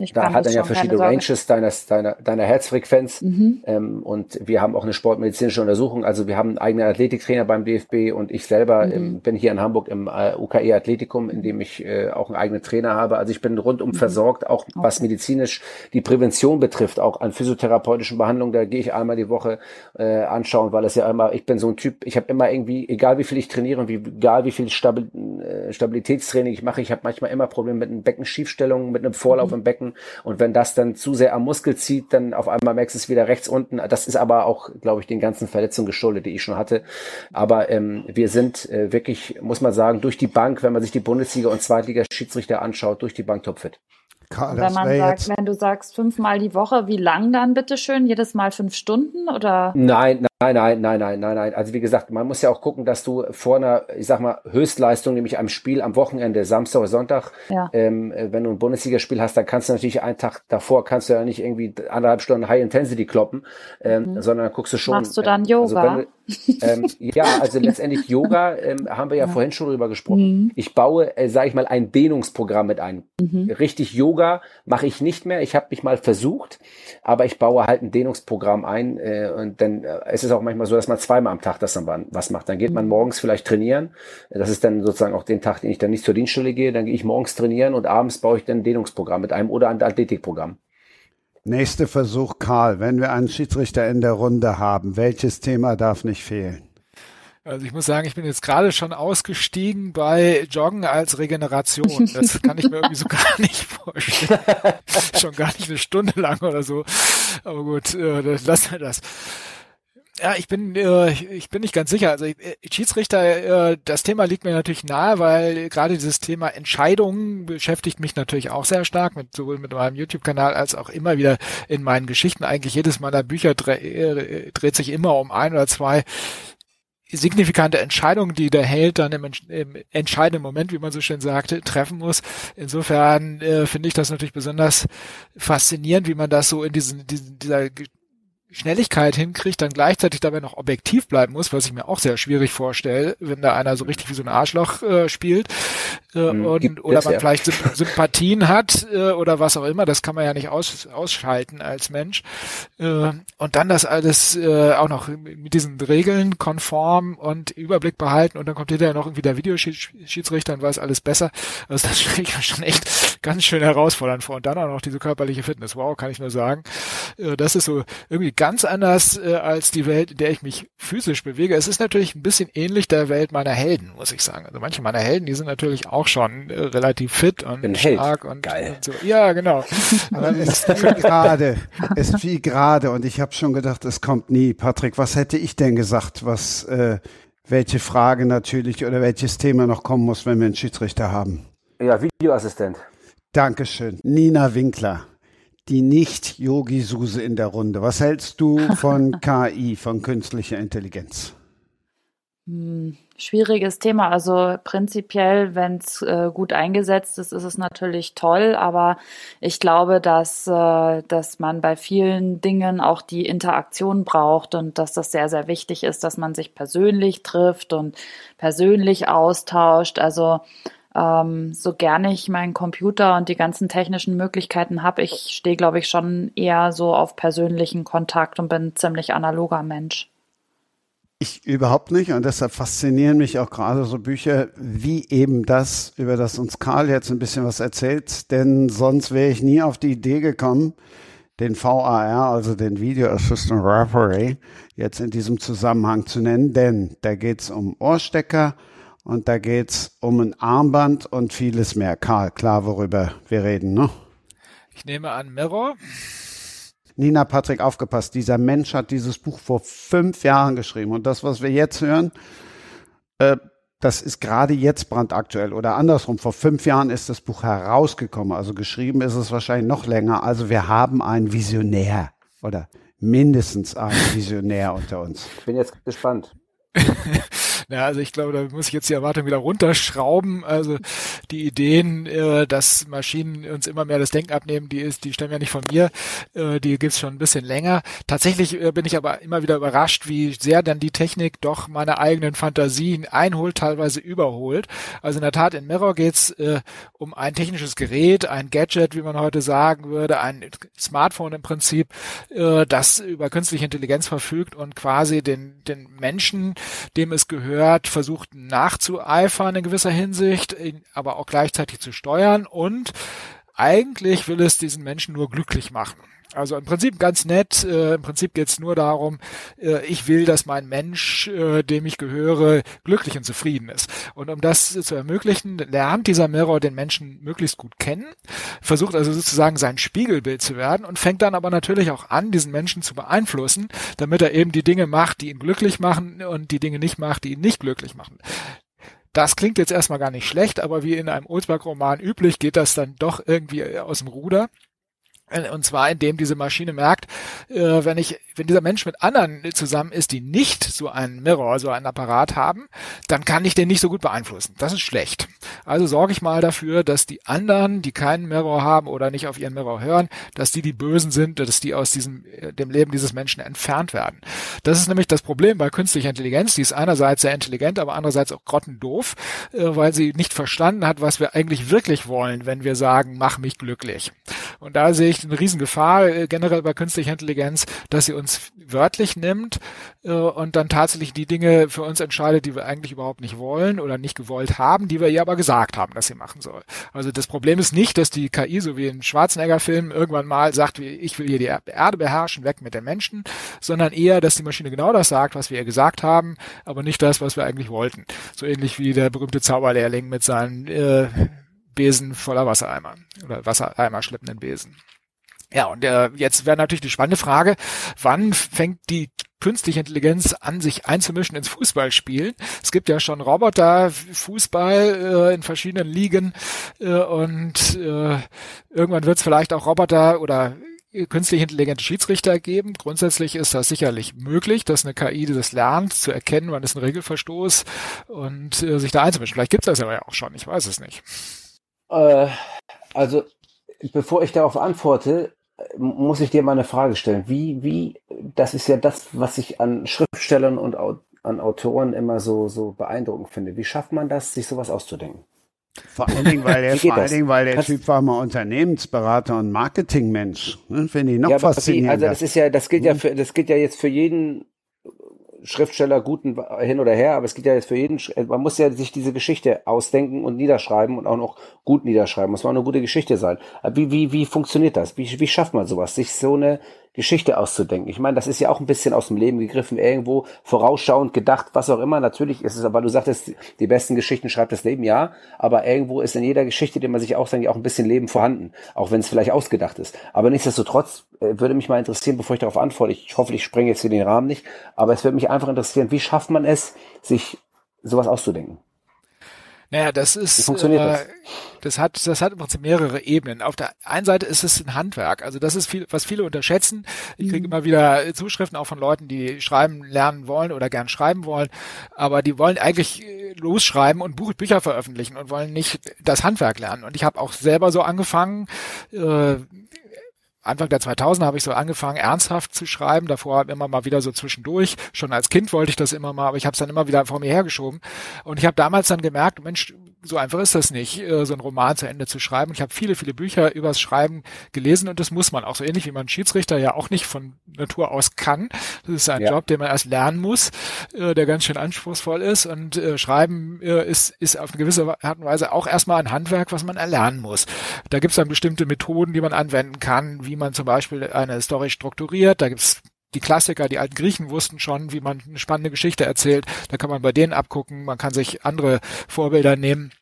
ich da hat er ja verschiedene Ranges deiner, deiner, deiner Herzfrequenz. Mhm. Ähm, und wir haben auch eine sportmedizinische Untersuchung. Also wir haben einen eigenen Athletiktrainer beim DFB und ich selber mhm. ähm, bin hier in Hamburg im äh, UKE Athletikum, in dem ich äh, auch einen eigenen Trainer habe. Also ich bin rundum mhm. versorgt, auch okay. was medizinisch die Prävention betrifft, auch an physiotherapeutischen Behandlungen. Da gehe ich einmal die Woche äh, anschauen, weil es ja immer, ich bin so ein Typ, ich habe immer irgendwie, egal wie viel ich trainiere und wie, egal wie viel Stabil, äh, Stabilitätstraining ich mache, ich habe manchmal immer Probleme mit einem Beckenschiefstellung, mit einem Vorlauf mhm. im Becken Becken. Und wenn das dann zu sehr am Muskel zieht, dann auf einmal merkst du es wieder rechts unten. Das ist aber auch, glaube ich, den ganzen Verletzungen geschuldet, die ich schon hatte. Aber ähm, wir sind äh, wirklich, muss man sagen, durch die Bank, wenn man sich die Bundesliga und Zweitliga-Schiedsrichter anschaut, durch die Bank topfit. Karl, wenn man sagt, wenn du sagst fünfmal die Woche, wie lang dann bitteschön? Jedes Mal fünf Stunden oder? Nein, nein, nein, nein, nein, nein, nein. Also wie gesagt, man muss ja auch gucken, dass du vor einer, ich sag mal, Höchstleistung, nämlich einem Spiel am Wochenende, Samstag oder Sonntag, ja. ähm, wenn du ein Bundesligaspiel hast, dann kannst du natürlich einen Tag davor kannst du ja nicht irgendwie anderthalb Stunden High Intensity kloppen, ähm, mhm. sondern dann guckst du schon. Machst du dann Yoga? Also ähm, ja, also letztendlich Yoga ähm, haben wir ja, ja, vorhin schon drüber gesprochen. Mhm. Ich baue, äh, sage ich mal, ein Dehnungsprogramm mit ein. Mhm. Richtig Yoga mache ich nicht mehr. Ich habe mich mal versucht, aber ich baue halt ein Dehnungsprogramm ein äh, und dann äh, es ist auch manchmal so, dass man zweimal am Tag das dann was macht. Dann geht man mhm. morgens vielleicht trainieren. Das ist dann sozusagen auch den Tag, den ich dann nicht zur Dienststelle gehe. Dann gehe ich morgens trainieren und abends baue ich dann ein Dehnungsprogramm mit einem oder ein Athletikprogramm. Nächster Versuch, Karl. Wenn wir einen Schiedsrichter in der Runde haben, welches Thema darf nicht fehlen? Also ich muss sagen, ich bin jetzt gerade schon ausgestiegen bei Joggen als Regeneration. Das kann ich mir irgendwie so gar nicht vorstellen. schon gar nicht eine Stunde lang oder so. Aber gut, äh, lassen wir das. Ja, ich bin äh, ich bin nicht ganz sicher. Also äh, Schiedsrichter, äh, das Thema liegt mir natürlich nahe, weil gerade dieses Thema Entscheidungen beschäftigt mich natürlich auch sehr stark, mit sowohl mit meinem YouTube-Kanal als auch immer wieder in meinen Geschichten. Eigentlich jedes meiner Bücher dre äh, dreht sich immer um ein oder zwei signifikante Entscheidungen, die der Held dann im, im, entscheidenden Moment, wie man so schön sagte, treffen muss. Insofern äh, finde ich das natürlich besonders faszinierend, wie man das so in diesen, diesen dieser Schnelligkeit hinkriegt, dann gleichzeitig dabei noch objektiv bleiben muss, was ich mir auch sehr schwierig vorstelle, wenn da einer so richtig wie so ein Arschloch äh, spielt äh, mhm. und oder man ja. vielleicht Sympathien hat äh, oder was auch immer, das kann man ja nicht aus, ausschalten als Mensch. Äh, und dann das alles äh, auch noch mit diesen Regeln konform und Überblick behalten und dann kommt hinterher noch irgendwie der Videoschiedsrichter und weiß alles besser. Also das stelle ich mir schon echt ganz schön herausfordernd vor. Und dann auch noch diese körperliche Fitness. Wow, kann ich nur sagen. Äh, das ist so irgendwie ganz anders äh, als die Welt, in der ich mich physisch bewege. Es ist natürlich ein bisschen ähnlich der Welt meiner Helden, muss ich sagen. Also manche meiner Helden, die sind natürlich auch schon äh, relativ fit und stark und, Geil. und so. Ja, genau. es fiel gerade, es fiel gerade und ich habe schon gedacht, es kommt nie. Patrick, was hätte ich denn gesagt, was äh, welche Frage natürlich oder welches Thema noch kommen muss, wenn wir einen Schiedsrichter haben? Ja, Videoassistent. Dankeschön. Nina Winkler die Nicht-Yogi-Suse in der Runde. Was hältst du von KI, von künstlicher Intelligenz? Hm, schwieriges Thema. Also prinzipiell, wenn es äh, gut eingesetzt ist, ist es natürlich toll, aber ich glaube, dass, äh, dass man bei vielen Dingen auch die Interaktion braucht und dass das sehr, sehr wichtig ist, dass man sich persönlich trifft und persönlich austauscht. Also ähm, so gerne ich meinen Computer und die ganzen technischen Möglichkeiten habe, ich stehe, glaube ich, schon eher so auf persönlichen Kontakt und bin ziemlich analoger Mensch. Ich überhaupt nicht und deshalb faszinieren mich auch gerade so Bücher wie eben das, über das uns Karl jetzt ein bisschen was erzählt, denn sonst wäre ich nie auf die Idee gekommen, den VAR, also den Video Assistant Referee, jetzt in diesem Zusammenhang zu nennen, denn da geht es um Ohrstecker, und da geht's um ein Armband und vieles mehr. Karl, klar, worüber wir reden, ne? Ich nehme an Mirror. Nina Patrick, aufgepasst. Dieser Mensch hat dieses Buch vor fünf Jahren geschrieben. Und das, was wir jetzt hören, äh, das ist gerade jetzt brandaktuell. Oder andersrum, vor fünf Jahren ist das Buch herausgekommen. Also geschrieben ist es wahrscheinlich noch länger. Also wir haben einen Visionär oder mindestens einen Visionär unter uns. Ich bin jetzt gespannt. Ja, also ich glaube, da muss ich jetzt die Erwartung wieder runterschrauben. Also die Ideen, äh, dass Maschinen uns immer mehr das Denken abnehmen, die ist, die stammen ja nicht von mir. Äh, die gibt's schon ein bisschen länger. Tatsächlich äh, bin ich aber immer wieder überrascht, wie sehr dann die Technik doch meine eigenen Fantasien einholt, teilweise überholt. Also in der Tat, in Mirror geht's äh, um ein technisches Gerät, ein Gadget, wie man heute sagen würde, ein Smartphone im Prinzip, äh, das über künstliche Intelligenz verfügt und quasi den, den Menschen, dem es gehört, gehört, versucht nachzueifern in gewisser Hinsicht, aber auch gleichzeitig zu steuern und eigentlich will es diesen Menschen nur glücklich machen. Also im Prinzip ganz nett. Äh, Im Prinzip geht es nur darum, äh, ich will, dass mein Mensch, äh, dem ich gehöre, glücklich und zufrieden ist. Und um das zu ermöglichen, lernt dieser Mirror den Menschen möglichst gut kennen, versucht also sozusagen sein Spiegelbild zu werden und fängt dann aber natürlich auch an, diesen Menschen zu beeinflussen, damit er eben die Dinge macht, die ihn glücklich machen und die Dinge nicht macht, die ihn nicht glücklich machen. Das klingt jetzt erstmal gar nicht schlecht, aber wie in einem Olsberg-Roman üblich geht das dann doch irgendwie aus dem Ruder. Und zwar, indem diese Maschine merkt, äh, wenn ich, wenn dieser Mensch mit anderen zusammen ist, die nicht so einen Mirror, so einen Apparat haben, dann kann ich den nicht so gut beeinflussen. Das ist schlecht. Also sorge ich mal dafür, dass die anderen, die keinen Mirror haben oder nicht auf ihren Mirror hören, dass die die Bösen sind, dass die aus diesem, äh, dem Leben dieses Menschen entfernt werden. Das ist nämlich das Problem bei künstlicher Intelligenz. Die ist einerseits sehr intelligent, aber andererseits auch grottendoof, äh, weil sie nicht verstanden hat, was wir eigentlich wirklich wollen, wenn wir sagen, mach mich glücklich. Und da sehe ich eine Riesengefahr äh, generell bei künstlicher Intelligenz, dass sie uns wörtlich nimmt äh, und dann tatsächlich die Dinge für uns entscheidet, die wir eigentlich überhaupt nicht wollen oder nicht gewollt haben, die wir ihr aber gesagt haben, dass sie machen soll. Also das Problem ist nicht, dass die KI, so wie in Schwarzenegger-Filmen, irgendwann mal sagt, ich will hier die Erde beherrschen, weg mit den Menschen, sondern eher, dass die Maschine genau das sagt, was wir ihr gesagt haben, aber nicht das, was wir eigentlich wollten. So ähnlich wie der berühmte Zauberlehrling mit seinen äh, Besen voller Wassereimer oder Wassereimer schleppenden Besen. Ja, und äh, jetzt wäre natürlich die spannende Frage, wann fängt die künstliche Intelligenz an sich einzumischen ins Fußballspielen. Es gibt ja schon Roboter, Fußball äh, in verschiedenen Ligen äh, und äh, irgendwann wird es vielleicht auch Roboter oder künstlich intelligente Schiedsrichter geben. Grundsätzlich ist das sicherlich möglich, dass eine KI das lernt, zu erkennen, wann ist ein Regelverstoß und äh, sich da einzumischen. Vielleicht gibt es das aber ja auch schon, ich weiß es nicht. Äh, also, bevor ich darauf antworte, muss ich dir mal eine Frage stellen. Wie, wie, das ist ja das, was ich an Schriftstellern und an Autoren immer so, so beeindruckend finde. Wie schafft man das, sich sowas auszudenken? Vor allen Dingen, weil der, vor allen Dingen, weil der Typ war mal Unternehmensberater und Marketingmensch. Ne? Finde ich noch ja, faszinierender. Also das ist ja, das gilt ja hm? für, das gilt ja jetzt für jeden Schriftsteller guten hin oder her, aber es geht ja jetzt für jeden, man muss ja sich diese Geschichte ausdenken und niederschreiben und auch noch gut niederschreiben. Muss mal eine gute Geschichte sein. Wie, wie, wie funktioniert das? Wie, wie schafft man sowas? Sich so eine Geschichte auszudenken. Ich meine, das ist ja auch ein bisschen aus dem Leben gegriffen, irgendwo vorausschauend gedacht, was auch immer. Natürlich ist es, aber du sagtest, die besten Geschichten schreibt das Leben, ja, aber irgendwo ist in jeder Geschichte, die man sich ausdenkt, auch ein bisschen Leben vorhanden, auch wenn es vielleicht ausgedacht ist. Aber nichtsdestotrotz äh, würde mich mal interessieren, bevor ich darauf antworte, ich hoffe, ich springe jetzt hier den Rahmen nicht, aber es würde mich einfach interessieren, wie schafft man es, sich sowas auszudenken? Naja, das ist, Wie funktioniert äh, das? das hat, das hat im Prinzip mehrere Ebenen. Auf der einen Seite ist es ein Handwerk. Also das ist viel, was viele unterschätzen. Ich kriege mhm. immer wieder Zuschriften auch von Leuten, die schreiben lernen wollen oder gern schreiben wollen, aber die wollen eigentlich äh, losschreiben und Buch, Bücher veröffentlichen und wollen nicht das Handwerk lernen. Und ich habe auch selber so angefangen, äh, Anfang der 2000er habe ich so angefangen, ernsthaft zu schreiben. Davor immer mal wieder so zwischendurch. Schon als Kind wollte ich das immer mal, aber ich habe es dann immer wieder vor mir hergeschoben. Und ich habe damals dann gemerkt, Mensch, so einfach ist das nicht, äh, so ein Roman zu Ende zu schreiben. Ich habe viele, viele Bücher übers Schreiben gelesen und das muss man auch so ähnlich wie man Schiedsrichter ja auch nicht von Natur aus kann. Das ist ein ja. Job, den man erst lernen muss, äh, der ganz schön anspruchsvoll ist und äh, Schreiben ist, ist auf eine gewisse Art und Weise auch erstmal ein Handwerk, was man erlernen muss. Da gibt es dann bestimmte Methoden, die man anwenden kann, wie man zum Beispiel eine Story strukturiert. Da gibt's die Klassiker, die alten Griechen wussten schon, wie man eine spannende Geschichte erzählt. Da kann man bei denen abgucken. Man kann sich andere Vorbilder nehmen.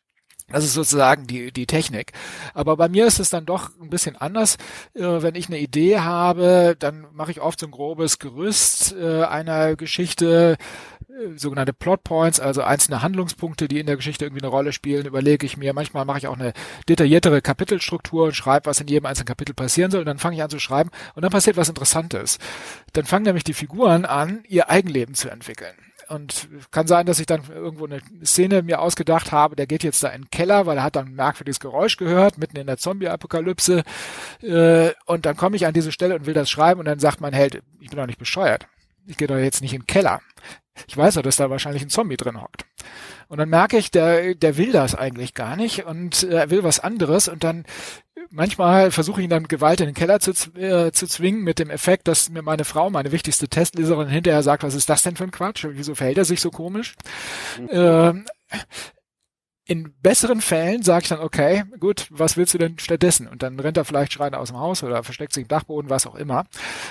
Das ist sozusagen die, die Technik. Aber bei mir ist es dann doch ein bisschen anders. Äh, wenn ich eine Idee habe, dann mache ich oft so ein grobes Gerüst äh, einer Geschichte, sogenannte Plot Points, also einzelne Handlungspunkte, die in der Geschichte irgendwie eine Rolle spielen, überlege ich mir. Manchmal mache ich auch eine detailliertere Kapitelstruktur und schreibe, was in jedem einzelnen Kapitel passieren soll. Und dann fange ich an zu schreiben und dann passiert was Interessantes. Dann fangen nämlich die Figuren an, ihr Eigenleben zu entwickeln. Und kann sein, dass ich dann irgendwo eine Szene mir ausgedacht habe, der geht jetzt da in den Keller, weil er hat dann ein merkwürdiges Geräusch gehört, mitten in der Zombie-Apokalypse. Äh, und dann komme ich an diese Stelle und will das schreiben und dann sagt mein Held, ich bin doch nicht bescheuert. Ich gehe doch jetzt nicht in den Keller. Ich weiß doch, dass da wahrscheinlich ein Zombie drin hockt. Und dann merke ich, der, der will das eigentlich gar nicht und äh, er will was anderes und dann manchmal versuche ich ihn dann mit Gewalt in den Keller zu, äh, zu zwingen mit dem Effekt, dass mir meine Frau, meine wichtigste Testleserin hinterher sagt, was ist das denn für ein Quatsch? Wieso verhält er sich so komisch? Mhm. Äh, in besseren Fällen sage ich dann, okay, gut, was willst du denn stattdessen? Und dann rennt er vielleicht schreiend aus dem Haus oder versteckt sich im Dachboden, was auch immer.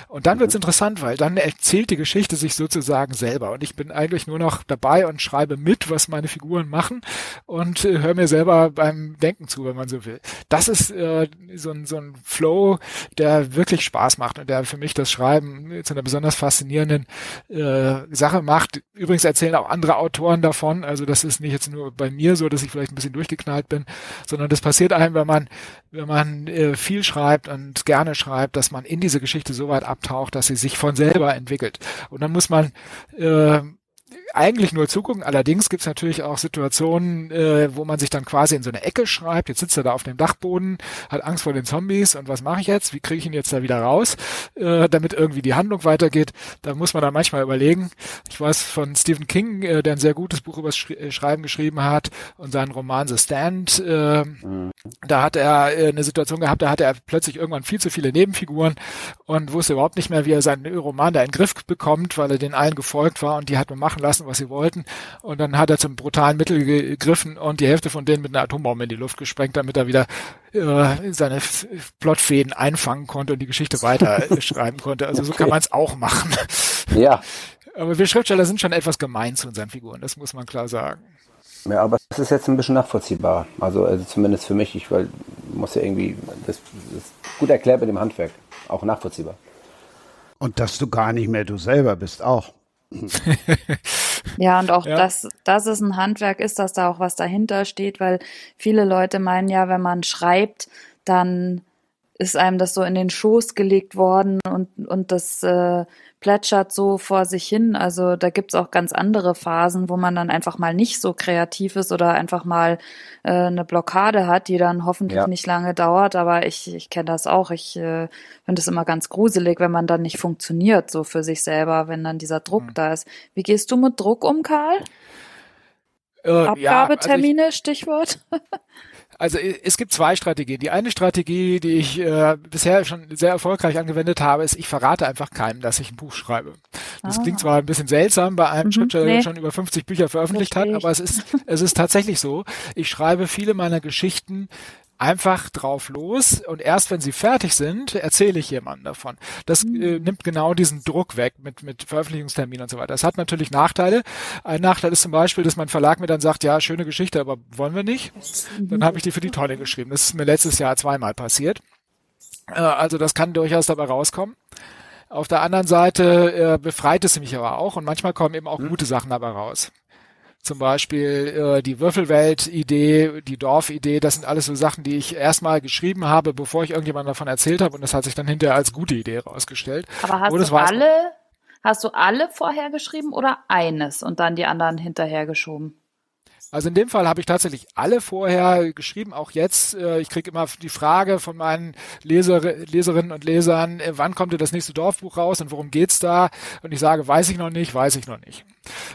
Und dann wird's interessant, weil dann erzählt die Geschichte sich sozusagen selber. Und ich bin eigentlich nur noch dabei und schreibe mit, was meine Figuren machen und äh, höre mir selber beim Denken zu, wenn man so will. Das ist äh, so, ein, so ein Flow, der wirklich Spaß macht und der für mich das Schreiben zu einer besonders faszinierenden äh, Sache macht. Übrigens erzählen auch andere Autoren davon. Also das ist nicht jetzt nur bei mir so, dass dass ich vielleicht ein bisschen durchgeknallt bin, sondern das passiert einem, wenn man, wenn man äh, viel schreibt und gerne schreibt, dass man in diese Geschichte so weit abtaucht, dass sie sich von selber entwickelt. Und dann muss man äh, eigentlich nur zugucken. Allerdings gibt's natürlich auch Situationen, äh, wo man sich dann quasi in so eine Ecke schreibt. Jetzt sitzt er da auf dem Dachboden, hat Angst vor den Zombies und was mache ich jetzt? Wie kriege ich ihn jetzt da wieder raus, äh, damit irgendwie die Handlung weitergeht? Da muss man dann manchmal überlegen. Ich weiß von Stephen King, äh, der ein sehr gutes Buch über das äh, Schreiben geschrieben hat und seinen Roman The Stand. Äh, mhm. Da hat er äh, eine Situation gehabt, da hatte er plötzlich irgendwann viel zu viele Nebenfiguren und wusste überhaupt nicht mehr, wie er seinen Roman da in den Griff bekommt, weil er den allen gefolgt war und die hat man machen lassen, was sie wollten. Und dann hat er zum brutalen Mittel gegriffen und die Hälfte von denen mit einer Atombombe in die Luft gesprengt, damit er wieder äh, seine Plotfäden einfangen konnte und die Geschichte weiter schreiben konnte. Also so kann man es auch machen. Ja. Aber wir Schriftsteller sind schon etwas gemein zu unseren Figuren, das muss man klar sagen. Ja, aber es ist jetzt ein bisschen nachvollziehbar. Also, also zumindest für mich, ich weil muss ja irgendwie, das, das ist gut erklärt mit dem Handwerk, auch nachvollziehbar. Und dass du gar nicht mehr du selber bist, auch. ja, und auch, Ja. dass, dass es ein Handwerk ist, dass da auch was dahinter steht, weil viele Leute meinen ja, wenn man schreibt, dann ist einem das so in den Schoß gelegt worden und, und das äh, plätschert so vor sich hin. Also da gibt's auch ganz andere Phasen, wo man dann einfach mal nicht so kreativ ist oder einfach mal äh, eine Blockade hat, die dann hoffentlich Ja. nicht lange dauert. Aber ich, ich kenne das auch. Ich äh, finde es immer ganz gruselig, wenn man dann nicht funktioniert, so für sich selber, wenn dann dieser Druck Hm. da ist. Wie gehst du mit Druck um, Karl? Äh, ja, also ich- Abgabetermine, Stichwort. Also i- es gibt zwei Strategien. Die eine Strategie, die ich äh, bisher schon sehr erfolgreich angewendet habe, ist, ich verrate einfach keinem, dass ich ein Buch schreibe. Das Ah. klingt zwar ein bisschen seltsam bei einem Mhm, Schriftsteller, der nee. schon über 50 Bücher veröffentlicht hat, Verstehe ich. aber es ist, es ist tatsächlich so. Ich schreibe viele meiner Geschichten einfach drauf los und erst wenn sie fertig sind, erzähle ich jemandem davon. Das äh, nimmt genau diesen Druck weg mit, mit Veröffentlichungstermin und so weiter. Das hat natürlich Nachteile. Ein Nachteil ist zum Beispiel, dass mein Verlag mir dann sagt, ja, schöne Geschichte, aber wollen wir nicht. Dann habe ich die für die Tonne geschrieben. Das ist mir letztes Jahr zweimal passiert. Äh, also das kann durchaus dabei rauskommen. Auf der anderen Seite äh, befreit es mich aber auch und manchmal kommen eben auch gute Sachen dabei raus. Zum Beispiel äh, die Würfelwelt-Idee, die Dorf-Idee, das sind alles so Sachen, die ich erstmal geschrieben habe, bevor ich irgendjemandem davon erzählt habe und das hat sich dann hinterher als gute Idee rausgestellt. Aber hast du alle, hast du alle vorher geschrieben oder eines und dann die anderen hinterher geschoben? Also in dem Fall habe ich tatsächlich alle vorher geschrieben, auch jetzt. Äh, ich kriege immer die Frage von meinen Leser, Leserinnen und Lesern, äh, wann kommt denn das nächste Dorfbuch raus und worum geht's da? Und ich sage, weiß ich noch nicht, weiß ich noch nicht.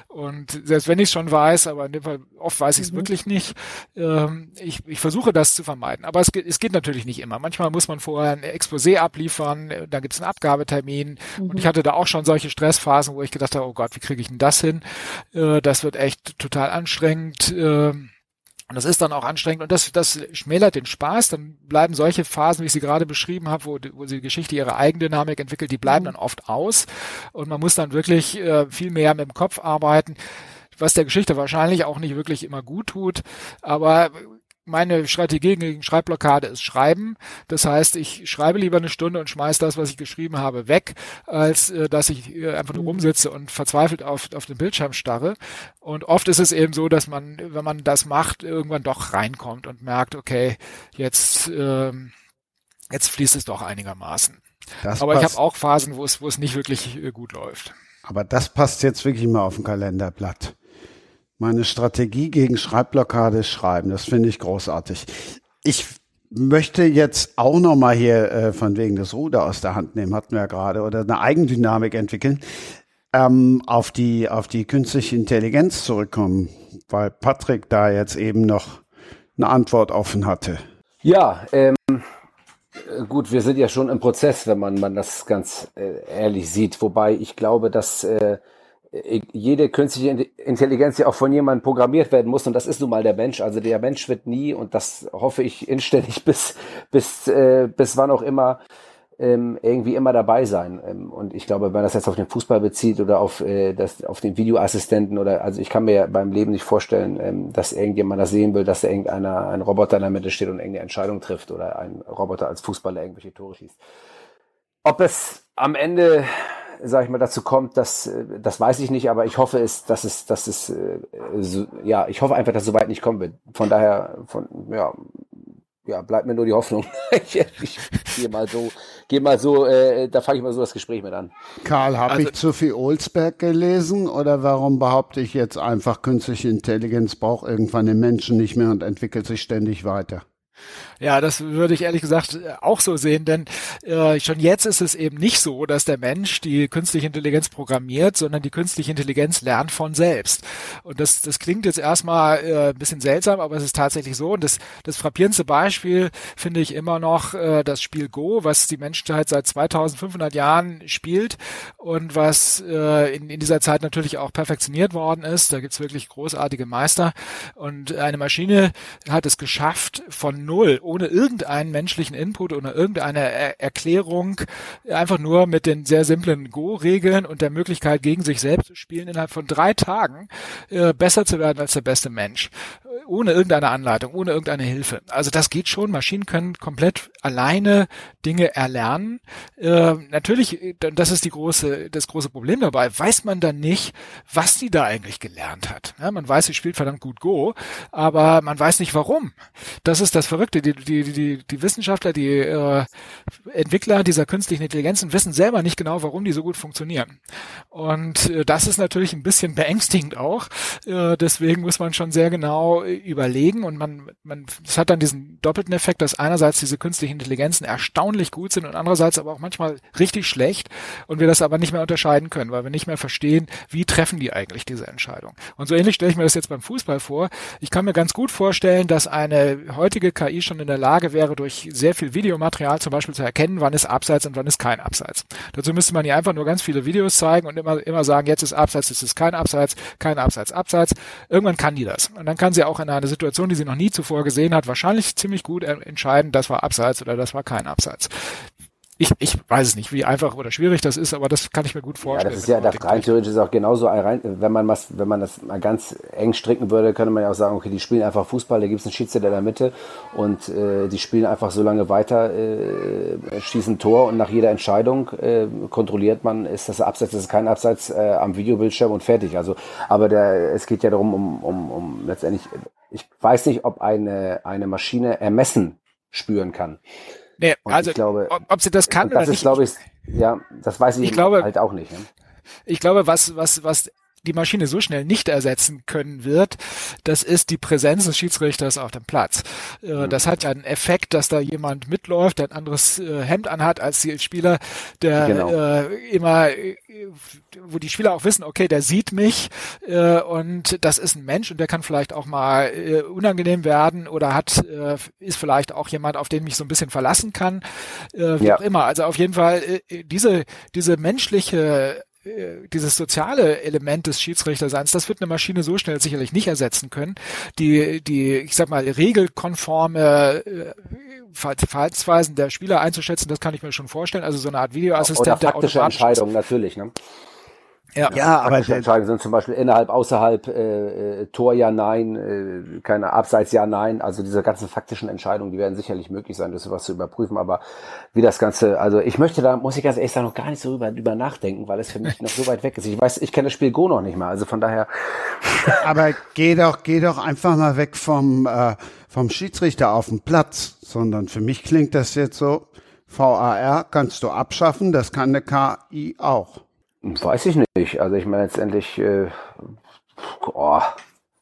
Und selbst wenn ich es schon weiß, aber in dem Fall oft weiß ich es wirklich nicht, ähm, ich, ich versuche das zu vermeiden. Aber es, geht- es geht natürlich nicht immer. Manchmal muss man vorher ein Exposé abliefern, äh, dann gibt es einen Abgabetermin. Und ich hatte da auch schon solche Stressphasen, wo ich gedacht habe, oh Gott, wie kriege ich denn das hin? Das wird echt total anstrengend. Ähm, und das ist dann auch anstrengend und das, das schmälert den Spaß. Dann bleiben solche Phasen, wie ich sie gerade beschrieben habe, wo, wo die Geschichte ihre Eigendynamik entwickelt, die bleiben dann oft aus. Und man muss dann wirklich äh, viel mehr mit dem Kopf arbeiten, was der Geschichte wahrscheinlich auch nicht wirklich immer gut tut. Aber meine Strategie gegen Schreibblockade ist Schreiben. Das heißt, ich schreibe lieber eine Stunde und schmeiß das, was ich geschrieben habe, weg, als äh, dass ich äh, einfach nur rumsitze und verzweifelt auf, auf den Bildschirm starre. Und oft ist es eben so, dass man, wenn man das macht, irgendwann doch reinkommt und merkt, okay, jetzt, ähm, jetzt fließt es doch einigermaßen. Das Aber ich passt, habe auch Phasen, wo es, wo es nicht wirklich äh, gut läuft. aber das passt jetzt wirklich mal auf dem Kalenderblatt. Meine Strategie gegen Schreibblockade ist Schreiben. Das finde ich großartig. Ich möchte jetzt auch noch mal hier äh, von wegen des Ruder aus der Hand nehmen, hatten wir ja gerade, oder eine Eigendynamik entwickeln, ähm, auf die auf die künstliche Intelligenz zurückkommen, weil Patrick da jetzt eben noch eine Antwort offen hatte. Ja, ähm, äh, gut, wir sind ja schon im Prozess, wenn man, man das ganz äh, ehrlich sieht. Wobei ich glaube, dass äh, jede künstliche In- Intelligenz ja auch von jemandem programmiert werden muss und das ist nun mal der Mensch. Also der Mensch wird nie und das hoffe ich inständig bis bis äh, bis wann auch immer ähm, irgendwie immer dabei sein. Ähm, und ich glaube, wenn man das jetzt auf den Fußball bezieht oder auf äh, das auf den Videoassistenten oder also ich kann mir beim Leben nicht vorstellen, ähm, dass irgendjemand das sehen will, dass da irgendeiner ein Roboter in der Mitte steht und irgendeine Entscheidung trifft oder ein Roboter als Fußballer irgendwelche Tore schießt. Ob es am Ende sage ich mal, dazu kommt, dass äh, das weiß ich nicht, aber ich hoffe es, dass es, dass es, äh, so, ja, ich hoffe einfach, dass es soweit nicht kommen wird. Von daher, von, ja, ja, bleibt mir nur die Hoffnung. ich ich gehe mal so, gehe mal so, äh, da fange ich mal so das Gespräch mit an. Karl, habe Also- ich zu viel Olsberg gelesen oder warum behaupte ich jetzt einfach, künstliche Intelligenz braucht irgendwann den Menschen nicht mehr und entwickelt sich ständig weiter? Ja, das würde ich ehrlich gesagt äh, auch so sehen, denn äh, schon jetzt ist es eben nicht so, dass der Mensch die künstliche Intelligenz programmiert, sondern die künstliche Intelligenz lernt von selbst. Und das, das klingt jetzt erstmal äh, ein bisschen seltsam, aber es ist tatsächlich so. Und das, das frappierendste Beispiel finde ich immer noch äh, das Spiel Go, was die Menschheit seit 2500 Jahren spielt und was äh, in, in dieser Zeit natürlich auch perfektioniert worden ist. Da gibt's wirklich großartige Meister. Und eine Maschine hat es geschafft, von null, ohne irgendeinen menschlichen Input oder irgendeine er Erklärung, einfach nur mit den sehr simplen Go-Regeln und der Möglichkeit, gegen sich selbst zu spielen, innerhalb von drei Tagen äh, besser zu werden als der beste Mensch. ohne irgendeine Anleitung, ohne irgendeine Hilfe. Also das geht schon. Maschinen können komplett alleine Dinge erlernen. Äh, natürlich, das ist die große, das große Problem dabei. Weiß man dann nicht, was die da eigentlich gelernt hat. Ja, man weiß, sie spielt verdammt gut Go, aber man weiß nicht warum. Das ist das Verrückte. Die, die, die, die Wissenschaftler, die äh, Entwickler dieser künstlichen Intelligenzen wissen selber nicht genau, warum die so gut funktionieren. Und äh, das ist natürlich ein bisschen beängstigend auch. Äh, deswegen muss man schon sehr genau überlegen und man, man, es hat dann diesen doppelten Effekt, dass einerseits diese künstlichen Intelligenzen erstaunlich gut sind und andererseits aber auch manchmal richtig schlecht und wir das aber nicht mehr unterscheiden können, weil wir nicht mehr verstehen, wie treffen die eigentlich diese Entscheidung. Und so ähnlich stelle ich mir das jetzt beim Fußball vor. Ich kann mir ganz gut vorstellen, dass eine heutige KI schon in der Lage wäre, durch sehr viel Videomaterial zum Beispiel zu erkennen, wann ist Abseits und wann ist kein Abseits. Dazu müsste man ihr einfach nur ganz viele Videos zeigen und immer, immer sagen, jetzt ist Abseits, jetzt ist kein Abseits, kein Abseits, Abseits. Irgendwann kann die das. Und dann kann sie auch in einer Situation, die sie noch nie zuvor gesehen hat, wahrscheinlich ziemlich gut entscheiden, das war Abseits oder das war kein Abseits. Ich, ich weiß es nicht, wie einfach oder schwierig das ist, aber das kann ich mir gut vorstellen. Ja, das ist ja das rein theoretisch ist auch genauso rein, wenn man was, wenn man das mal ganz eng stricken würde, könnte man ja auch sagen, okay, die spielen einfach Fußball, da gibt es einen Schiedsrichter in der Mitte und äh, die spielen einfach so lange weiter, äh, schießen Tor und nach jeder Entscheidung äh, kontrolliert man, ist das Abseits, ist kein Abseits äh, am Videobildschirm und fertig. Also, aber der, es geht ja darum, um, um, um letztendlich, ich weiß nicht, ob eine, eine Maschine ermessen spüren kann. Nee, und also glaube, ob, sie das kann das oder ist, nicht. glaube ich, ja, das weiß ich, ich glaube, halt auch nicht. Ne? Ich glaube, was, was, was die Maschine so schnell nicht ersetzen können wird, das ist die Präsenz des Schiedsrichters auf dem Platz. Äh. Das hat ja einen Effekt, dass da jemand mitläuft, der ein anderes äh, Hemd anhat als die Spieler, der genau. äh, immer, wo die Spieler auch wissen, okay, der sieht mich und das ist ein Mensch und der kann vielleicht auch mal unangenehm werden oder hat, ist vielleicht auch jemand, auf den mich so ein bisschen verlassen kann, wie ja. auch immer. Also auf jeden Fall diese, diese menschliche dieses soziale Element des Schiedsrichterseins, das wird eine Maschine so schnell sicherlich nicht ersetzen können. Die, die, ich sag mal, regelkonforme äh, Verhaltensweisen der Spieler einzuschätzen, das kann ich mir schon vorstellen. Also so eine Art Videoassistent. Oder faktische Entscheidungen natürlich, ne? Ja, ja aber die Entscheidungen sind zum Beispiel innerhalb, außerhalb, äh, äh, Tor ja, nein, äh, keine Abseits ja, nein. Also diese ganzen faktischen Entscheidungen, die werden sicherlich möglich sein, das sowas zu überprüfen. Aber wie das Ganze, also ich möchte da, muss ich ganz ehrlich sagen, noch gar nicht so über, über nachdenken, weil es für mich noch so weit weg ist. Ich weiß, ich kenne das Spiel Go noch nicht mal. Also von daher. aber geh doch, geh doch einfach mal weg vom, äh, vom Schiedsrichter auf den Platz, sondern für mich klingt das jetzt so, VAR kannst du abschaffen, das kann eine KI auch. Weiß ich nicht. Also ich meine letztendlich, äh, oh,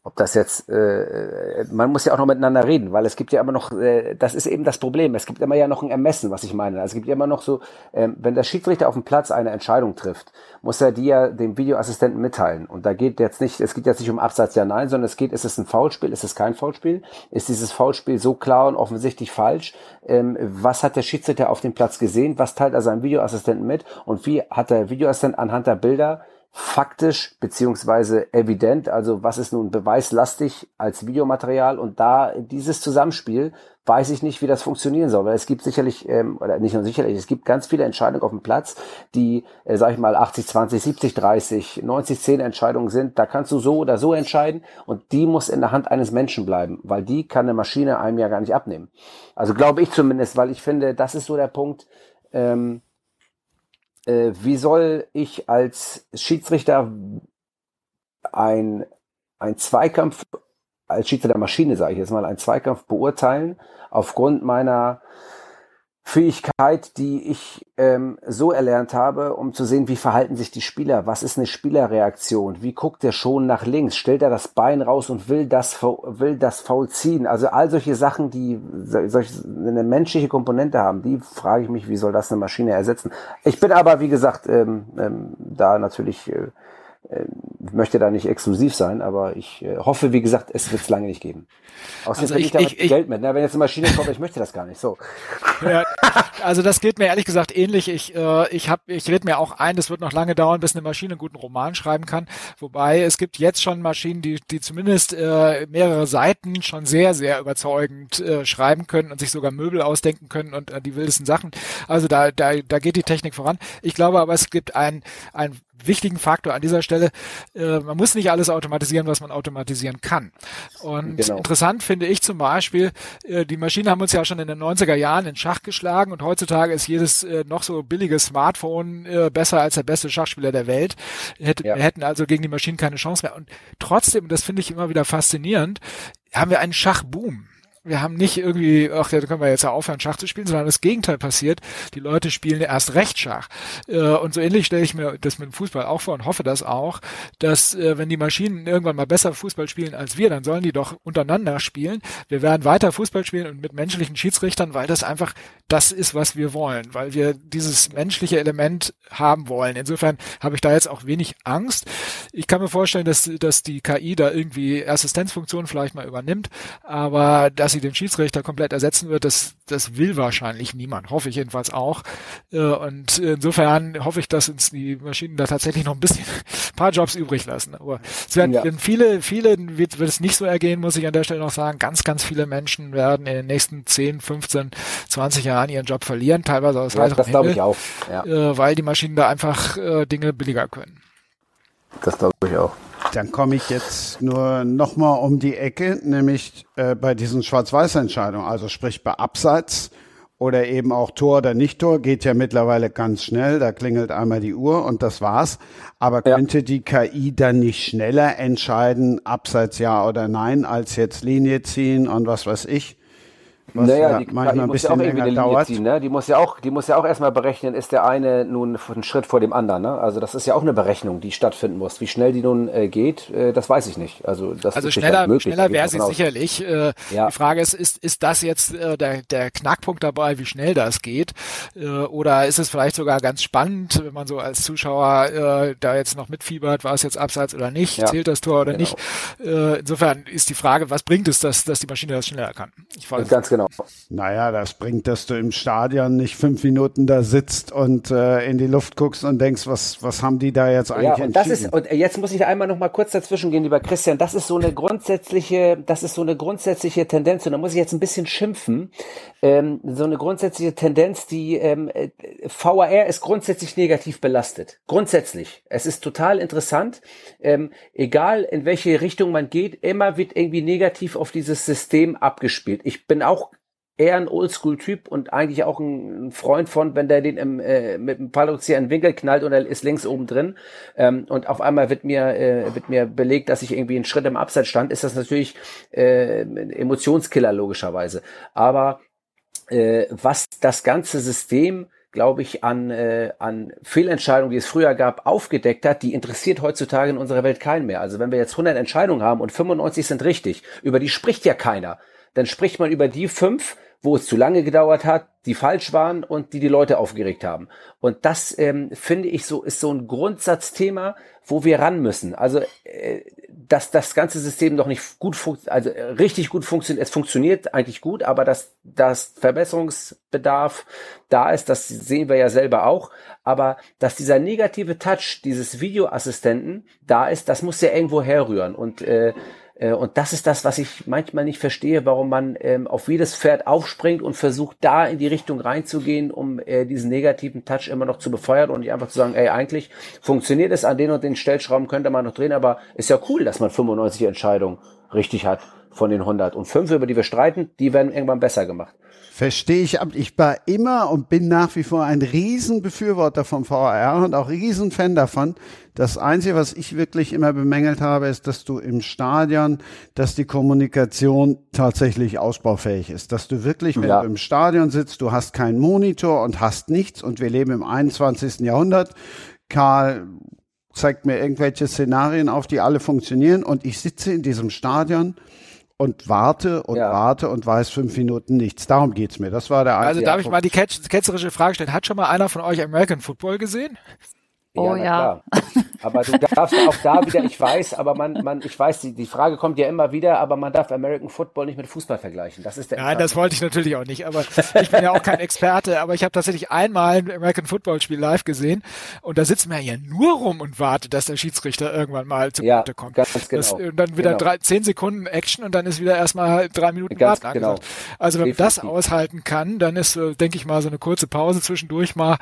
ob das jetzt, äh, man muss ja auch noch miteinander reden, weil es gibt ja immer noch, äh, das ist eben das Problem, es gibt immer ja noch ein Ermessen, was ich meine. Also es gibt ja immer noch so, äh, wenn der Schiedsrichter auf dem Platz eine Entscheidung trifft, muss er die ja dem Videoassistenten mitteilen. Und da geht jetzt nicht, es geht jetzt nicht um Absatz ja nein, sondern es geht, ist es ein Foulspiel, ist es kein Foulspiel? Ist dieses Foulspiel so klar und offensichtlich falsch? Ähm, was hat der Schiedsrichter auf dem Platz gesehen? Was teilt er seinem Videoassistenten mit? Und wie hat der Videoassistent anhand der Bilder faktisch beziehungsweise evident, also was ist nun beweislastig als Videomaterial und da dieses Zusammenspiel weiß ich nicht, wie das funktionieren soll, weil es gibt sicherlich, ähm, oder nicht nur sicherlich, es gibt ganz viele Entscheidungen auf dem Platz, die, äh, sag ich mal, 80, 20, 70, 30, 90, 10 Entscheidungen sind, da kannst du so oder so entscheiden und die muss in der Hand eines Menschen bleiben, weil die kann eine Maschine einem ja gar nicht abnehmen. Also glaube ich zumindest, weil ich finde, das ist so der Punkt, ähm, äh, wie soll ich als Schiedsrichter ein, ein Zweikampf, als Schiedsrichter der Maschine, sage ich jetzt mal, einen Zweikampf beurteilen aufgrund meiner Fähigkeit, die ich ähm, so erlernt habe, um zu sehen, wie verhalten sich die Spieler, was ist eine Spielerreaktion, wie guckt er schon nach links, stellt er das Bein raus und will das will das Foul ziehen, also all solche Sachen, die solch eine menschliche Komponente haben, die frage ich mich, wie soll das eine Maschine ersetzen? Ich bin aber wie gesagt ähm, ähm, da natürlich äh, möchte da nicht exklusiv sein, aber ich äh, hoffe, wie gesagt, es wird es lange nicht geben. Außerdem also ich, ich, ich, Geld mit. Ne? Wenn jetzt eine Maschine kommt, ich möchte das gar nicht. So. Ja, also das geht mir ehrlich gesagt ähnlich. Ich, äh, ich hab, ich rede mir auch ein, das wird noch lange dauern, bis eine Maschine einen guten Roman schreiben kann. Wobei es gibt jetzt schon Maschinen, die, die zumindest äh, mehrere Seiten schon sehr, sehr überzeugend äh, schreiben können und sich sogar Möbel ausdenken können und äh, die wildesten Sachen. Also da, da, da geht die Technik voran. Ich glaube aber, es gibt ein, ein wichtigen Faktor an dieser Stelle. Äh, man muss nicht alles automatisieren, was man automatisieren kann. Und genau. interessant finde ich zum Beispiel, äh, die Maschinen haben uns ja schon in den 90er Jahren in Schach geschlagen und heutzutage ist jedes äh, noch so billige Smartphone äh, besser als der beste Schachspieler der Welt. Hätte, ja. Wir hätten also gegen die Maschinen keine Chance mehr. Und trotzdem, das finde ich immer wieder faszinierend, haben wir einen Schachboom wir haben nicht irgendwie, ach ja, da können wir jetzt ja aufhören, Schach zu spielen, sondern das Gegenteil passiert. Die Leute spielen erst recht Schach. Äh, und so ähnlich stelle ich mir das mit dem Fußball auch vor und hoffe das auch, dass äh, wenn die Maschinen irgendwann mal besser Fußball spielen als wir, dann sollen die doch untereinander spielen. Wir werden weiter Fußball spielen und mit menschlichen Schiedsrichtern, weil das einfach das ist, was wir wollen, weil wir dieses menschliche Element haben wollen. Insofern habe ich da jetzt auch wenig Angst. Ich kann mir vorstellen, dass, dass die KI da irgendwie Assistenzfunktionen vielleicht mal übernimmt, aber das sie den Schiedsrichter komplett ersetzen wird, das, das will wahrscheinlich niemand. Hoffe ich jedenfalls auch. Äh, und insofern hoffe ich, dass uns die Maschinen da tatsächlich noch ein bisschen ein paar Jobs übrig lassen. Aber es werden, ja. viele, viele wird, wird es nicht so ergehen, muss ich an der Stelle noch sagen. Ganz, ganz viele Menschen werden in den nächsten 10, 15, 20 Jahren ihren Job verlieren, teilweise aus ja, Das glaube ich auch. Ja. Äh, weil die Maschinen da einfach äh, Dinge billiger können. Das glaube ich auch. Dann komme ich jetzt nur nochmal um die Ecke, nämlich äh, bei diesen Schwarz-Weiß-Entscheidungen, also sprich bei Abseits oder eben auch Tor oder Nicht-Tor, geht ja mittlerweile ganz schnell, da klingelt einmal die Uhr und das war's. Aber ja. könnte die KI dann nicht schneller entscheiden, Abseits ja oder nein, als jetzt Linie ziehen und was weiß ich? Was naja, ja die, manchmal die ein bisschen ja auch länger dauert. Ziehen, ne? Die muss ja auch, die muss ja auch erstmal berechnen, ist der eine nun einen Schritt vor dem anderen. Ne? Also das ist ja auch eine Berechnung, die stattfinden muss. Wie schnell die nun äh, geht, äh, das weiß ich nicht. Also das also schneller, möglich, schneller wäre sie sicherlich. Äh, ja. Die Frage ist, ist, ist das jetzt äh, der, der Knackpunkt dabei, wie schnell das geht? Äh, oder ist es vielleicht sogar ganz spannend, wenn man so als Zuschauer äh, da jetzt noch mitfiebert, war es jetzt abseits oder nicht, ja. zählt das Tor oder genau. nicht? Äh, insofern ist die Frage, was bringt es, dass, dass die Maschine das schneller kann? Ich weiß ganz genau. Naja, das bringt, dass du im Stadion nicht fünf Minuten da sitzt und äh, in die Luft guckst und denkst, was, was haben die da jetzt eigentlich ja, und das ist Und jetzt muss ich einmal noch mal kurz dazwischen gehen, lieber Christian. Das ist so eine grundsätzliche, das ist so eine grundsätzliche Tendenz und da muss ich jetzt ein bisschen schimpfen. Ähm, so eine grundsätzliche Tendenz, die ähm, äh, VAR ist grundsätzlich negativ belastet. Grundsätzlich. Es ist total interessant. Ähm, egal in welche Richtung man geht, immer wird irgendwie negativ auf dieses System abgespielt. Ich bin auch eher ein Oldschool-Typ und eigentlich auch ein Freund von, wenn der den im, äh, mit dem Fallrückzieher in den Winkel knallt und er ist links oben drin ähm, und auf einmal wird mir äh, wird mir belegt, dass ich irgendwie einen Schritt im Abseits stand, ist das natürlich äh, Emotionskiller logischerweise. Aber äh, was das ganze System glaube ich, an, äh, an Fehlentscheidungen, die es früher gab, aufgedeckt hat, die interessiert heutzutage in unserer Welt keinen mehr. Also wenn wir jetzt 100 Entscheidungen haben und 95 sind richtig, über die spricht ja keiner, dann spricht man über die fünf, wo es zu lange gedauert hat, die falsch waren und die die Leute aufgeregt haben. Und das ähm, finde ich so ist so ein Grundsatzthema, wo wir ran müssen. Also äh, dass das ganze System noch nicht gut also äh, richtig gut funktioniert. Es funktioniert eigentlich gut, aber dass das Verbesserungsbedarf da ist, das sehen wir ja selber auch. Aber dass dieser negative Touch dieses Videoassistenten da ist, das muss ja irgendwo herrühren und äh, und das ist das, was ich manchmal nicht verstehe, warum man ähm, auf jedes Pferd aufspringt und versucht, da in die Richtung reinzugehen, um äh, diesen negativen Touch immer noch zu befeuern und nicht einfach zu sagen, ey, eigentlich funktioniert es an den und den Stellschrauben, könnte man noch drehen, aber ist ja cool, dass man 95 Entscheidungen richtig hat von den 100. Und fünf, über die wir streiten, die werden irgendwann besser gemacht. Verstehe ich. Ich war immer und bin nach wie vor ein Riesenbefürworter vom VR und auch Riesenfan davon. Das Einzige, was ich wirklich immer bemängelt habe, ist, dass du im Stadion, dass die Kommunikation tatsächlich ausbaufähig ist. Dass du wirklich, wenn ja. du im Stadion sitzt, du hast keinen Monitor und hast nichts und wir leben im 21. Jahrhundert. Karl zeigt mir irgendwelche Szenarien auf, die alle funktionieren und ich sitze in diesem Stadion und warte und ja. warte und weiß fünf Minuten nichts. Darum geht's mir. Das war der Also darf ich mal die ketzerische Frage stellen. Hat schon mal einer von euch American Football gesehen? Oh ja. ja. Aber du darfst auch da wieder, ich weiß, aber man, man, ich weiß, die, die Frage kommt ja immer wieder, aber man darf American Football nicht mit Fußball vergleichen. Das ist der Nein, das wollte ich natürlich auch nicht, aber ich bin ja auch kein Experte, aber ich habe tatsächlich einmal ein American Football Spiel live gesehen und da sitzt man ja nur rum und wartet, dass der Schiedsrichter irgendwann mal zu ja, kommt. Ganz genau. Das, und dann wieder genau. drei, zehn Sekunden Action und dann ist wieder erstmal drei Minuten ganz Warten genau. Also wenn man das aushalten kann, dann ist, äh, denke ich mal, so eine kurze Pause zwischendurch mal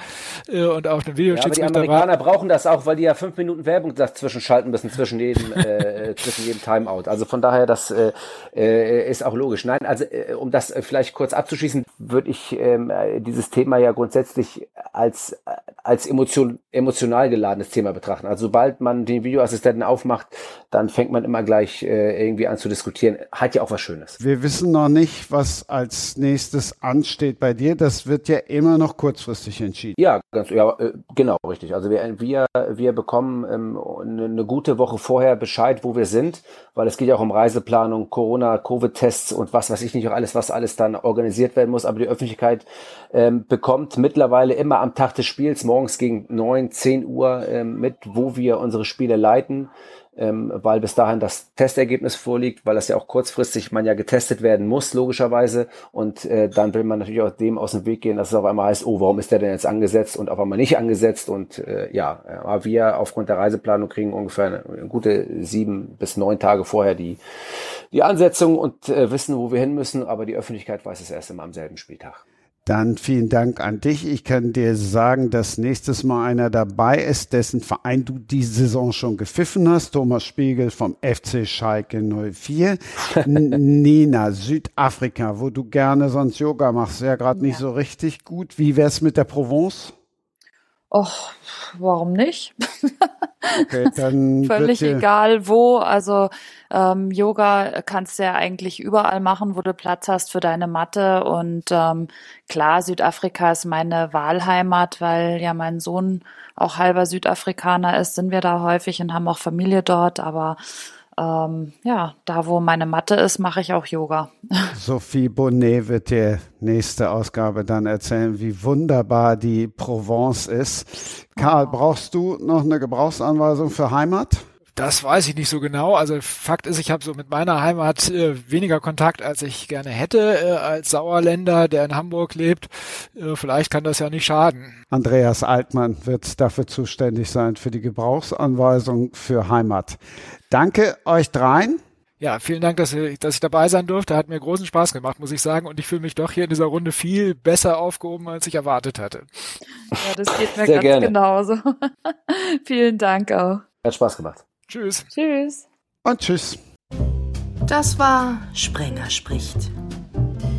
äh, und auch eine Videoschiedsrichter. Ja, aber die Amerikaner brauchen das auch, weil die ja fünf Minuten Werbung dazwischen schalten müssen, zwischen jedem, äh, zwischen jedem Timeout. Also von daher, das äh, äh, ist auch logisch. Nein, also äh, um das äh, vielleicht kurz abzuschließen, würde ich ähm, dieses Thema ja grundsätzlich als, als emotion, emotional geladenes Thema betrachten. Also sobald man den Videoassistenten aufmacht, dann fängt man immer gleich äh, irgendwie an zu diskutieren. Hat ja auch was Schönes. Wir wissen noch nicht, was als nächstes ansteht bei dir. Das wird ja immer noch kurzfristig entschieden. Ja, ganz, ja, äh, genau, richtig. Also wir, wir, wir bekommen ähm, eine, eine gute Woche vorher Bescheid, wo wir sind, weil es geht ja auch um Reiseplanung, Corona, Covid-Tests und was weiß ich nicht, auch alles, was alles dann organisiert werden muss. Aber die Öffentlichkeit ähm, bekommt mittlerweile immer am Tag des Spiels, morgens gegen neun, zehn Uhr ähm, mit, wo wir unsere Spiele leiten ähm, weil bis dahin das Testergebnis vorliegt, weil das ja auch kurzfristig man ja getestet werden muss, logischerweise. Und äh, dann will man natürlich auch dem aus dem Weg gehen, dass es auf einmal heißt, oh, warum ist der denn jetzt angesetzt und auf einmal nicht angesetzt? Und äh, ja, aber wir aufgrund der Reiseplanung kriegen ungefähr eine, eine gute sieben bis neun Tage vorher die, die Ansetzung und äh, wissen, wo wir hin müssen, aber die Öffentlichkeit weiß es erst immer am selben Spieltag. Dann vielen Dank an dich. Ich kann dir sagen, dass nächstes Mal einer dabei ist, dessen Verein du die Saison schon gepfiffen hast. Thomas Spiegel vom FC Schalke 04. Nina, Südafrika, wo du gerne sonst Yoga machst, ja gerade ja. nicht so richtig gut. Wie wär's mit der Provence? Och, warum nicht? Okay, dann Völlig egal wo. Also ähm, Yoga kannst du ja eigentlich überall machen, wo du Platz hast für deine Matte. Und ähm, klar, Südafrika ist meine Wahlheimat, weil ja mein Sohn auch halber Südafrikaner ist, sind wir da häufig und haben auch Familie dort. Aber ähm, ja, da wo meine Matte ist, mache ich auch Yoga. Sophie Bonnet wird dir nächste Ausgabe dann erzählen, wie wunderbar die Provence ist. Karl, brauchst du noch eine Gebrauchsanweisung für Heimat? Das weiß ich nicht so genau. Also Fakt ist, ich habe so mit meiner Heimat äh, weniger Kontakt, als ich gerne hätte, äh, als Sauerländer, der in Hamburg lebt. Äh, vielleicht kann das ja nicht schaden. Andreas Altmann wird dafür zuständig sein, für die Gebrauchsanweisung für Heimat. Danke euch dreien. Ja, vielen Dank, dass ich, dass ich dabei sein durfte. Hat mir großen Spaß gemacht, muss ich sagen. Und ich fühle mich doch hier in dieser Runde viel besser aufgehoben, als ich erwartet hatte. Ja, das geht mir Sehr ganz gerne. genauso. vielen Dank auch. Hat Spaß gemacht. Tschüss. Tschüss. Und tschüss. Das war Sprenger spricht.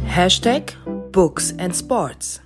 Hashtag Books and Sports.